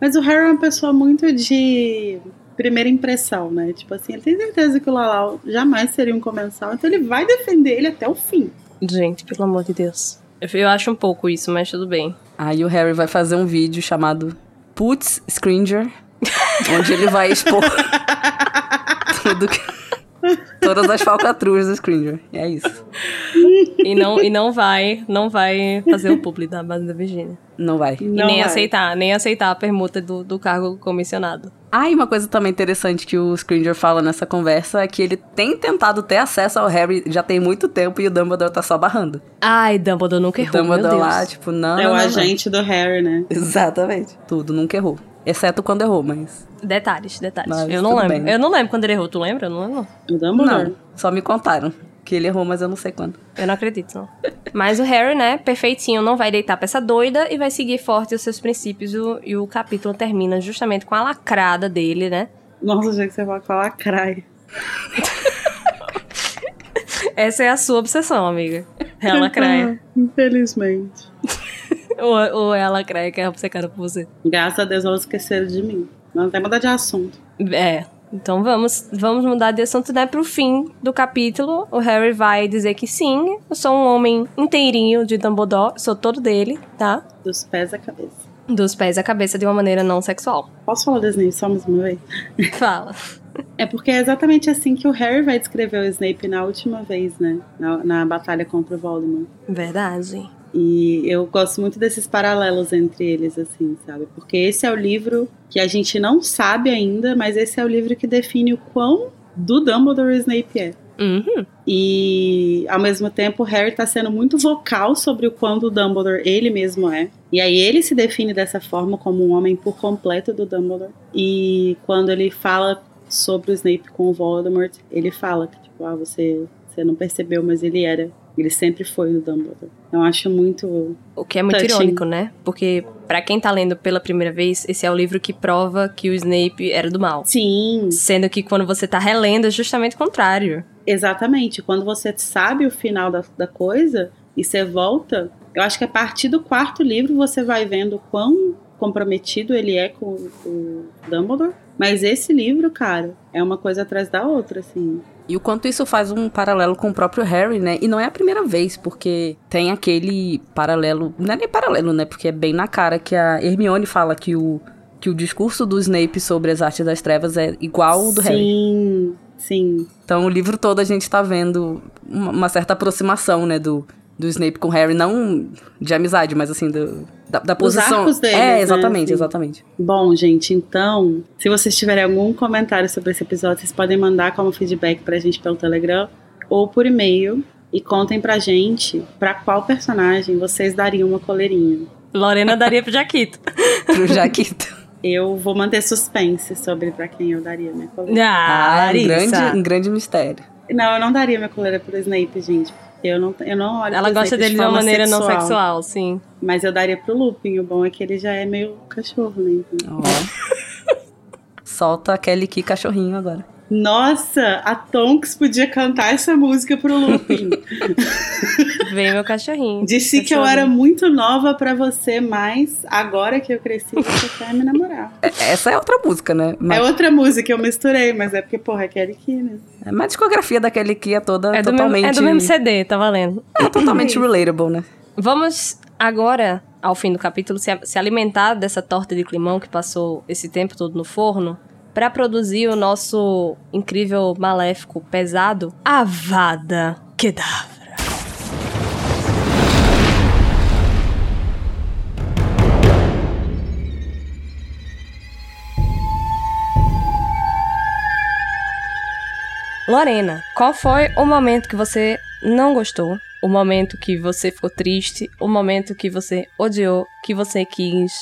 Mas o Harry é uma pessoa muito de primeira impressão, né? Tipo assim, ele tem certeza que o Lalau jamais seria um comensal, então ele vai defender ele até o fim. Gente, pelo amor de Deus. Eu, acho um pouco isso, mas tudo bem. Aí o Harry vai fazer um vídeo chamado Putz Scringer, onde ele vai expor tudo que... Todas as falcatruas do Scringer. É isso. E não, e não vai, não vai fazer o publi da base da Virgínia. Não vai. E Não nem vai. aceitar, nem aceitar a permuta do, do cargo comissionado. Ah, e uma coisa também interessante que o Scringer fala nessa conversa é que ele tem tentado ter acesso ao Harry já tem muito tempo e o Dumbledore tá só barrando. Ai, Dumbledore nunca O errou, meu Dumbledore Deus. lá, tipo, não. é não, o não, não. agente do Harry, né? Exatamente. Tudo, nunca errou. Exceto quando errou, mas. Detalhes, detalhes. Mas eu não lembro. bem. Eu não lembro quando ele errou. Tu lembra? Eu não lembro. não. O Dumbledore. Não, só me contaram que ele errou, mas eu não sei quando. Eu não acredito, não. Mas o Harry, né, perfeitinho, não vai deitar pra essa doida e vai seguir forte os seus princípios. E o, e o capítulo termina justamente com a lacrada dele, né? Nossa, que você vai falar crai. Essa é a sua obsessão, amiga. É a lacraia. Infelizmente. ou, ou é a lacraia que é obcecada por você. Graças a Deus elas esqueceram de mim. Vamos até mudar de assunto. É. Então vamos, vamos mudar de assunto, né? Pro fim do capítulo. O Harry vai dizer que sim, eu sou um homem inteirinho de Dumbledore, sou todo dele, tá? Dos pés à cabeça. Dos pés à cabeça de uma maneira não sexual. Posso falar do Snape só mais uma vez? Fala. É porque é exatamente assim que o Harry vai descrever o Snape na última vez, né? Na, na batalha contra o Voldemort. Verdade. E eu gosto muito desses paralelos entre eles, assim, sabe? Porque esse é o livro que a gente não sabe ainda, mas esse é o livro que define o quão do Dumbledore o Snape é. Uhum. E ao mesmo tempo o Harry tá sendo muito vocal sobre o quão do Dumbledore ele mesmo é. E aí ele se define dessa forma como um homem por completo do Dumbledore. E quando ele fala sobre o Snape com o Voldemort, ele fala que tipo, ah, você, você não percebeu, mas ele era. Ele sempre foi o Dumbledore. Eu acho muito O que é muito Touching. irônico, né? Porque, pra quem tá lendo pela primeira vez, esse é o livro que prova que o Snape era do mal. Sim, Sendo que quando você tá relendo, é justamente o contrário. exatamente. Quando você sabe o final da, da coisa e você volta, eu acho que a partir do quarto livro você vai vendo o quão comprometido ele é com o Dumbledore. Mas esse livro, cara, é uma coisa atrás da outra, assim. E o quanto isso faz um paralelo com o próprio Harry, né? E não é a primeira vez, porque tem aquele paralelo. Não é nem paralelo, né? Porque é bem na cara que a Hermione fala que o, que o discurso do Snape sobre as artes das trevas é igual ao do Harry. sim, sim. Então o livro todo a gente tá vendo uma, uma certa aproximação, né? Do, do Snape com o Harry, não de amizade, mas assim, do, da, da posição. arcos deles, é, né? exatamente, Sim. exatamente. Bom, gente, então, se vocês tiverem algum comentário sobre esse episódio, vocês podem mandar como feedback pra gente pelo Telegram ou por e-mail e contem pra gente pra qual personagem vocês dariam uma coleirinha. Lorena daria pro Jaquito. Pro Jaquito. Eu vou manter suspense sobre pra quem eu daria minha coleira. Ah, um Larissa. grande, um grande mistério. Não, eu não daria minha coleira pro Snape, gente. Eu não, eu não olho Ela gosta dele de uma maneira não sexual, sim. Mas eu daria pro Lupin. O bom é que ele já é meio cachorro, né? Então- Ó. Solta aquele que cachorrinho agora. Nossa, a Tonks podia cantar essa música pro Lupin. Vem meu cachorrinho. Disse que eu era muito nova pra você, mas agora que eu cresci, você quer me namorar. É- Essa é outra música, né? Mas, É outra música, eu misturei, mas é porque, porra, é Kelly Key, né? mas a discografia daquele que é toda É mesmo, totalmente. é do mesmo CD, tá valendo. É totalmente relatable, né? Vamos agora, ao fim do capítulo, se, se alimentar dessa torta de climão que passou esse tempo todo no forno pra produzir o nosso incrível maléfico pesado, Avada Kedavra. Lorena, qual foi o momento que você não gostou? O momento que você ficou triste? O momento que você odiou? Que você quis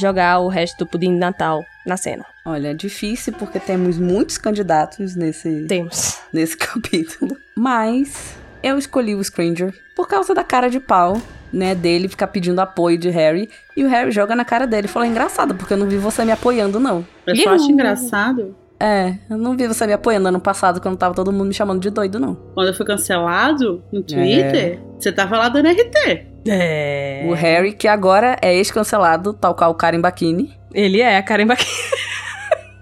jogar o resto do pudim de Natal na cena? Olha, é difícil porque temos muitos candidatos nesse, Temos. nesse capítulo. Mas eu escolhi o Stranger por causa da cara de pau, né, dele ficar pedindo apoio de Harry. E o Harry joga na cara dele e fala: engraçado, porque eu não vi você me apoiando, não. Eu só acho engraçado. É, eu não vi você me apoiando ano passado quando tava todo mundo me chamando de doido, não. Quando eu fui cancelado no Twitter, você tava lá dando RT. É. O Harry, que agora é ex-cancelado, tal qual o Karen Bakini. Ele é a Karen Baqui.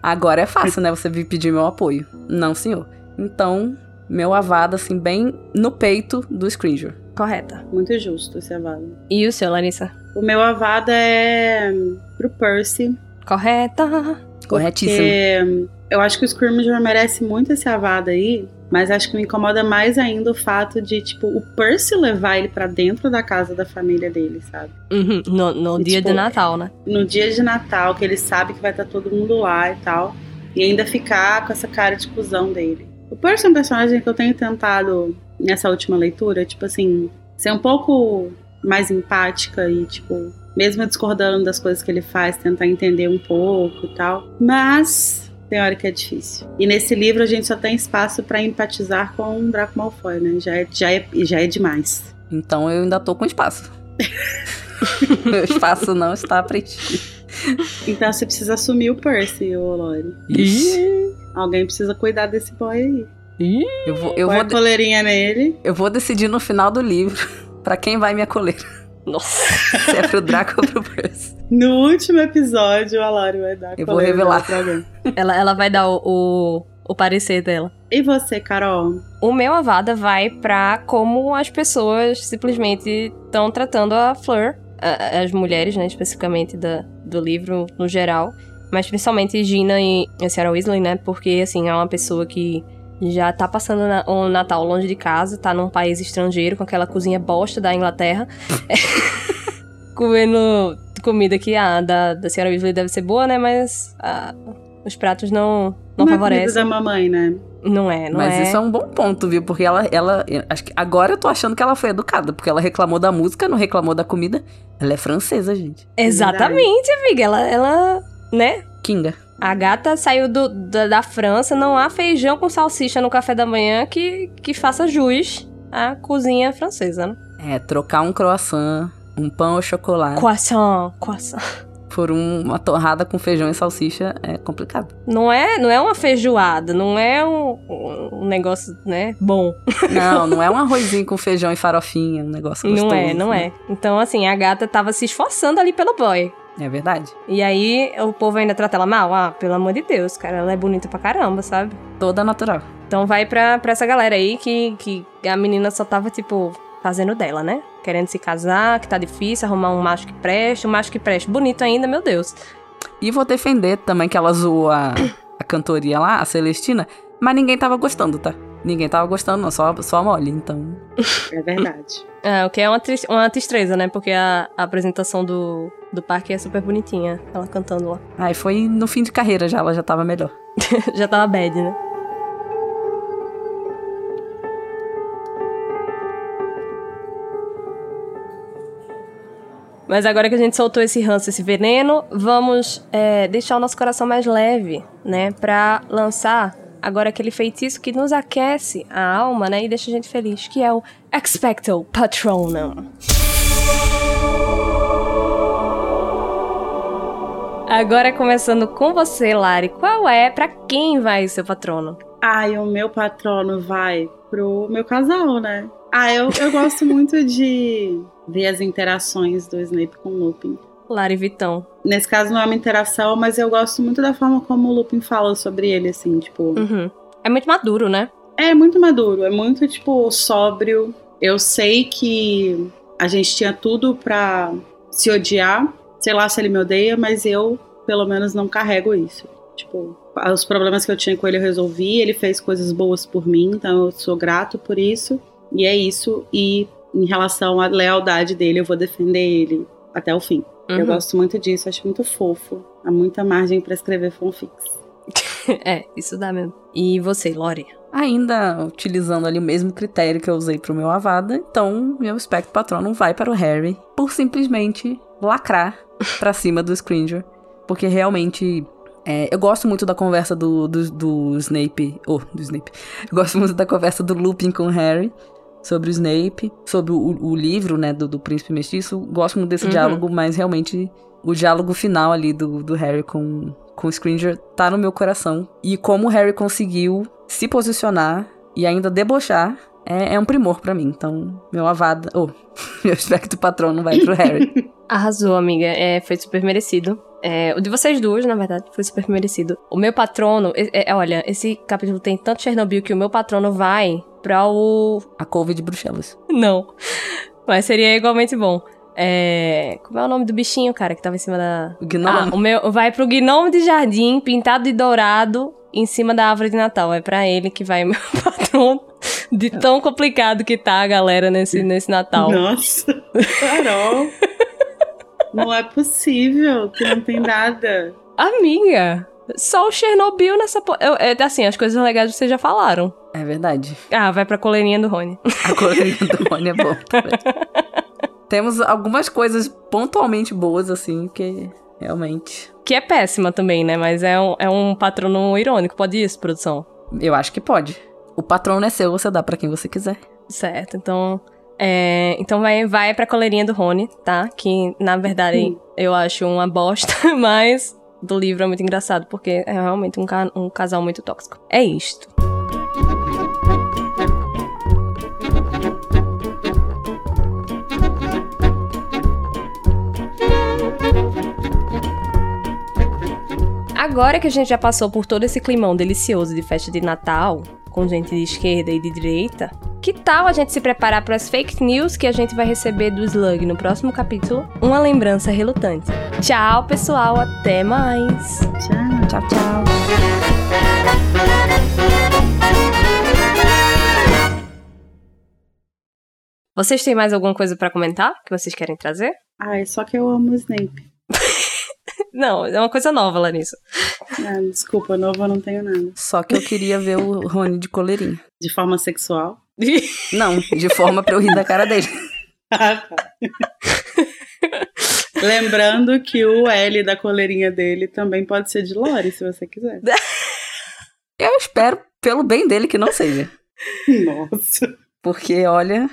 Agora é fácil, né? Você vir pedir meu apoio. Não, senhor. Então, meu avada, assim, bem no peito do Scringer. Correta. Muito justo esse avado. E o seu, Larissa? O meu avada é pro Percy. Correta. Corretíssimo. Porque eu acho que o Scrimmage merece muito esse avado aí. Mas acho que me incomoda mais ainda o fato de, tipo, o Percy levar ele pra dentro da casa da família dele, sabe? Uhum, No, no E, dia tipo, de Natal, né? No dia de Natal, que ele sabe que vai estar todo mundo lá e tal. E ainda ficar com essa cara de cuzão dele. O Percy é um personagem que eu tenho tentado, nessa última leitura, tipo assim, ser um pouco mais empática e, tipo, mesmo discordando das coisas que ele faz, tentar entender um pouco e tal. Mas tem hora que é difícil. E nesse livro a gente só tem espaço pra empatizar com o Draco Malfoy, né? Já é, já é, já é demais. Então eu ainda tô com espaço. meu espaço não está preenchido. Então você precisa assumir o Percy, ô Lori. Alguém precisa cuidar desse boy aí. Eu vou, eu, Põe vou, a coleirinha nele. eu vou decidir no final do livro pra quem vai minha coleira. Nossa. Se é pro Draco ou pro Percy. No último episódio, a Lori vai dar Eu vou revelar. pra alguém. ela, ela vai dar o, o, o parecer dela. E você, Carol? O meu avada vai pra como as pessoas simplesmente estão tratando a Fleur, a- as mulheres, né, especificamente da, do livro no geral, mas principalmente Gina e a Sarah Weasley, né, porque assim, é uma pessoa que já tá passando na- o Natal longe de casa, tá num país estrangeiro com aquela cozinha bosta da Inglaterra, comendo comida que a da, da Sarah Weasley deve ser boa, né, mas ah, os pratos não, não, é comida favorecem. da mamãe, né? Não é, não Mas é. isso é um bom ponto, viu? Porque ela, ela. Acho que agora eu tô achando que ela foi educada, porque ela reclamou da música, não reclamou da comida. Ela é francesa, gente. Exatamente, amiga. Ela, ela, né? Kinga. A gata saiu do- da, da França, não há feijão com salsicha no café da manhã que, que faça jus à cozinha francesa, né? É, trocar um croissant, um pão ou chocolate Croissant, croissant. por um- uma torrada com feijão e salsicha é complicado. Não é, não é uma feijoada, não é um, um negócio, né, bom. Não, não é um arrozinho com feijão e farofinha, um negócio gostoso. não é, não né? é. Então, assim, a gata tava se esforçando ali pelo boy. É verdade. E aí, o povo ainda trata ela mal? Ah, pelo amor de Deus, cara, ela é bonita pra caramba, sabe? Toda natural. Então vai pra, pra essa galera aí que, que a menina só tava, tipo, fazendo dela, né? Querendo se casar, que tá difícil, arrumar um macho que preste, um macho que preste bonito ainda, meu Deus. E vou defender também que ela zoou a, a cantoria lá, a Celestina, mas ninguém tava gostando, tá? Ninguém tava gostando, não, só, só a Molly, então. É verdade. É, o que é uma, uma tristeza, né? Porque a, a apresentação do, do parque é super bonitinha, ela cantando lá. Aí foi no fim de carreira já, ela já tava melhor. Já tava bad, né? Mas agora que a gente soltou esse ranço, esse veneno, vamos é, deixar o nosso coração mais leve, né? Pra lançar agora aquele feitiço que nos aquece a alma, né? E deixa a gente feliz, que é o Expecto Patronum. Agora começando com você, Lari, qual é, para quem vai o seu patrono? Ai, o meu patrono vai pro meu casal, né? Ah, eu, eu gosto muito de ver as interações do Snape com o Lupin. Lari Vitão. Nesse caso não é uma interação, mas eu gosto muito da forma como o Lupin fala sobre ele, assim, tipo. Uhum. É muito maduro, né? É muito maduro, é muito, tipo, sóbrio. Eu sei que a gente tinha tudo pra se odiar. Sei lá se ele me odeia, mas eu, pelo menos, não carrego isso. Tipo, os problemas que eu tinha com ele eu resolvi, ele fez coisas boas por mim, então eu sou grato por isso. E é isso. E em relação à lealdade dele, eu vou defender ele até o fim. Uhum. Eu gosto muito disso, acho muito fofo. Há muita margem para escrever fanfics. é, isso dá mesmo. E você, Lori? Ainda utilizando ali o mesmo critério que eu usei pro meu Avada, então meu espectro patrono vai para o Harry por simplesmente lacrar pra cima do Scringer. Porque realmente é, eu gosto muito da conversa do, do, do Snape. Oh, do Snape. Eu gosto muito da conversa do Lupin com o Harry sobre o Snape, sobre o, o livro, né, do, do Príncipe Mestiço. Gosto muito desse uhum. diálogo, mas realmente o diálogo final ali do, do Harry com, com o Scringer tá no meu coração. E como o Harry conseguiu se posicionar e ainda debochar é, é um primor para mim. Então, meu avada. Oh, meu espectro patrono vai pro Harry. Arrasou, amiga. É, foi super merecido. É, o de vocês duas, na verdade, foi super merecido. O meu patrono, é, é, olha, esse capítulo tem tanto Chernobyl que o meu patrono vai pra o. A couve de Bruxelas. Não. Mas seria igualmente bom. É... Como é o nome do bichinho, cara, que tava em cima da. O gnomo. Ah, o meu vai pro gnomo de jardim, pintado de dourado, em cima da árvore de Natal. É pra ele que vai meu patrono. De tão complicado que tá a galera nesse, nesse Natal. Nossa, Carol. Não é possível que não tem nada. Amiga, só o Chernobyl nessa. Po... Eu, é, assim, as coisas legais vocês já falaram. É verdade. Ah, vai pra coleirinha do Rony. A coleirinha do Rony é bom. Temos algumas coisas pontualmente boas, assim, que realmente. Que é péssima também, né? Mas é um, é um patrono irônico. Pode isso, produção? Eu acho que pode. O patrono é seu, você dá para quem você quiser. Certo, então. É, então vai, vai pra coleirinha do Rony, tá? Que na verdade hum. eu acho uma bosta, mas do livro é muito engraçado, porque é realmente um, ca um casal muito tóxico. É isto. Agora que a gente já passou por todo esse climão delicioso de festa de Natal, com gente de esquerda e de direita, que tal a gente se preparar para as fake news que a gente vai receber do Slug no próximo capítulo? Uma lembrança relutante. Tchau, pessoal, até mais. Tchau, tchau, tchau. Vocês têm mais alguma coisa para comentar que vocês querem trazer? Ai, só que eu amo o Snape. Não, é uma coisa nova, Larissa. Ah, desculpa, nova eu não tenho nada. Só que eu queria ver o Rony de coleirinha. De forma sexual? Não, de forma pra eu rir da cara dele. Ah, tá. Lembrando que o L da coleirinha dele também pode ser de Lore, se você quiser. Eu espero, pelo bem dele, que não seja. Nossa. Porque, olha,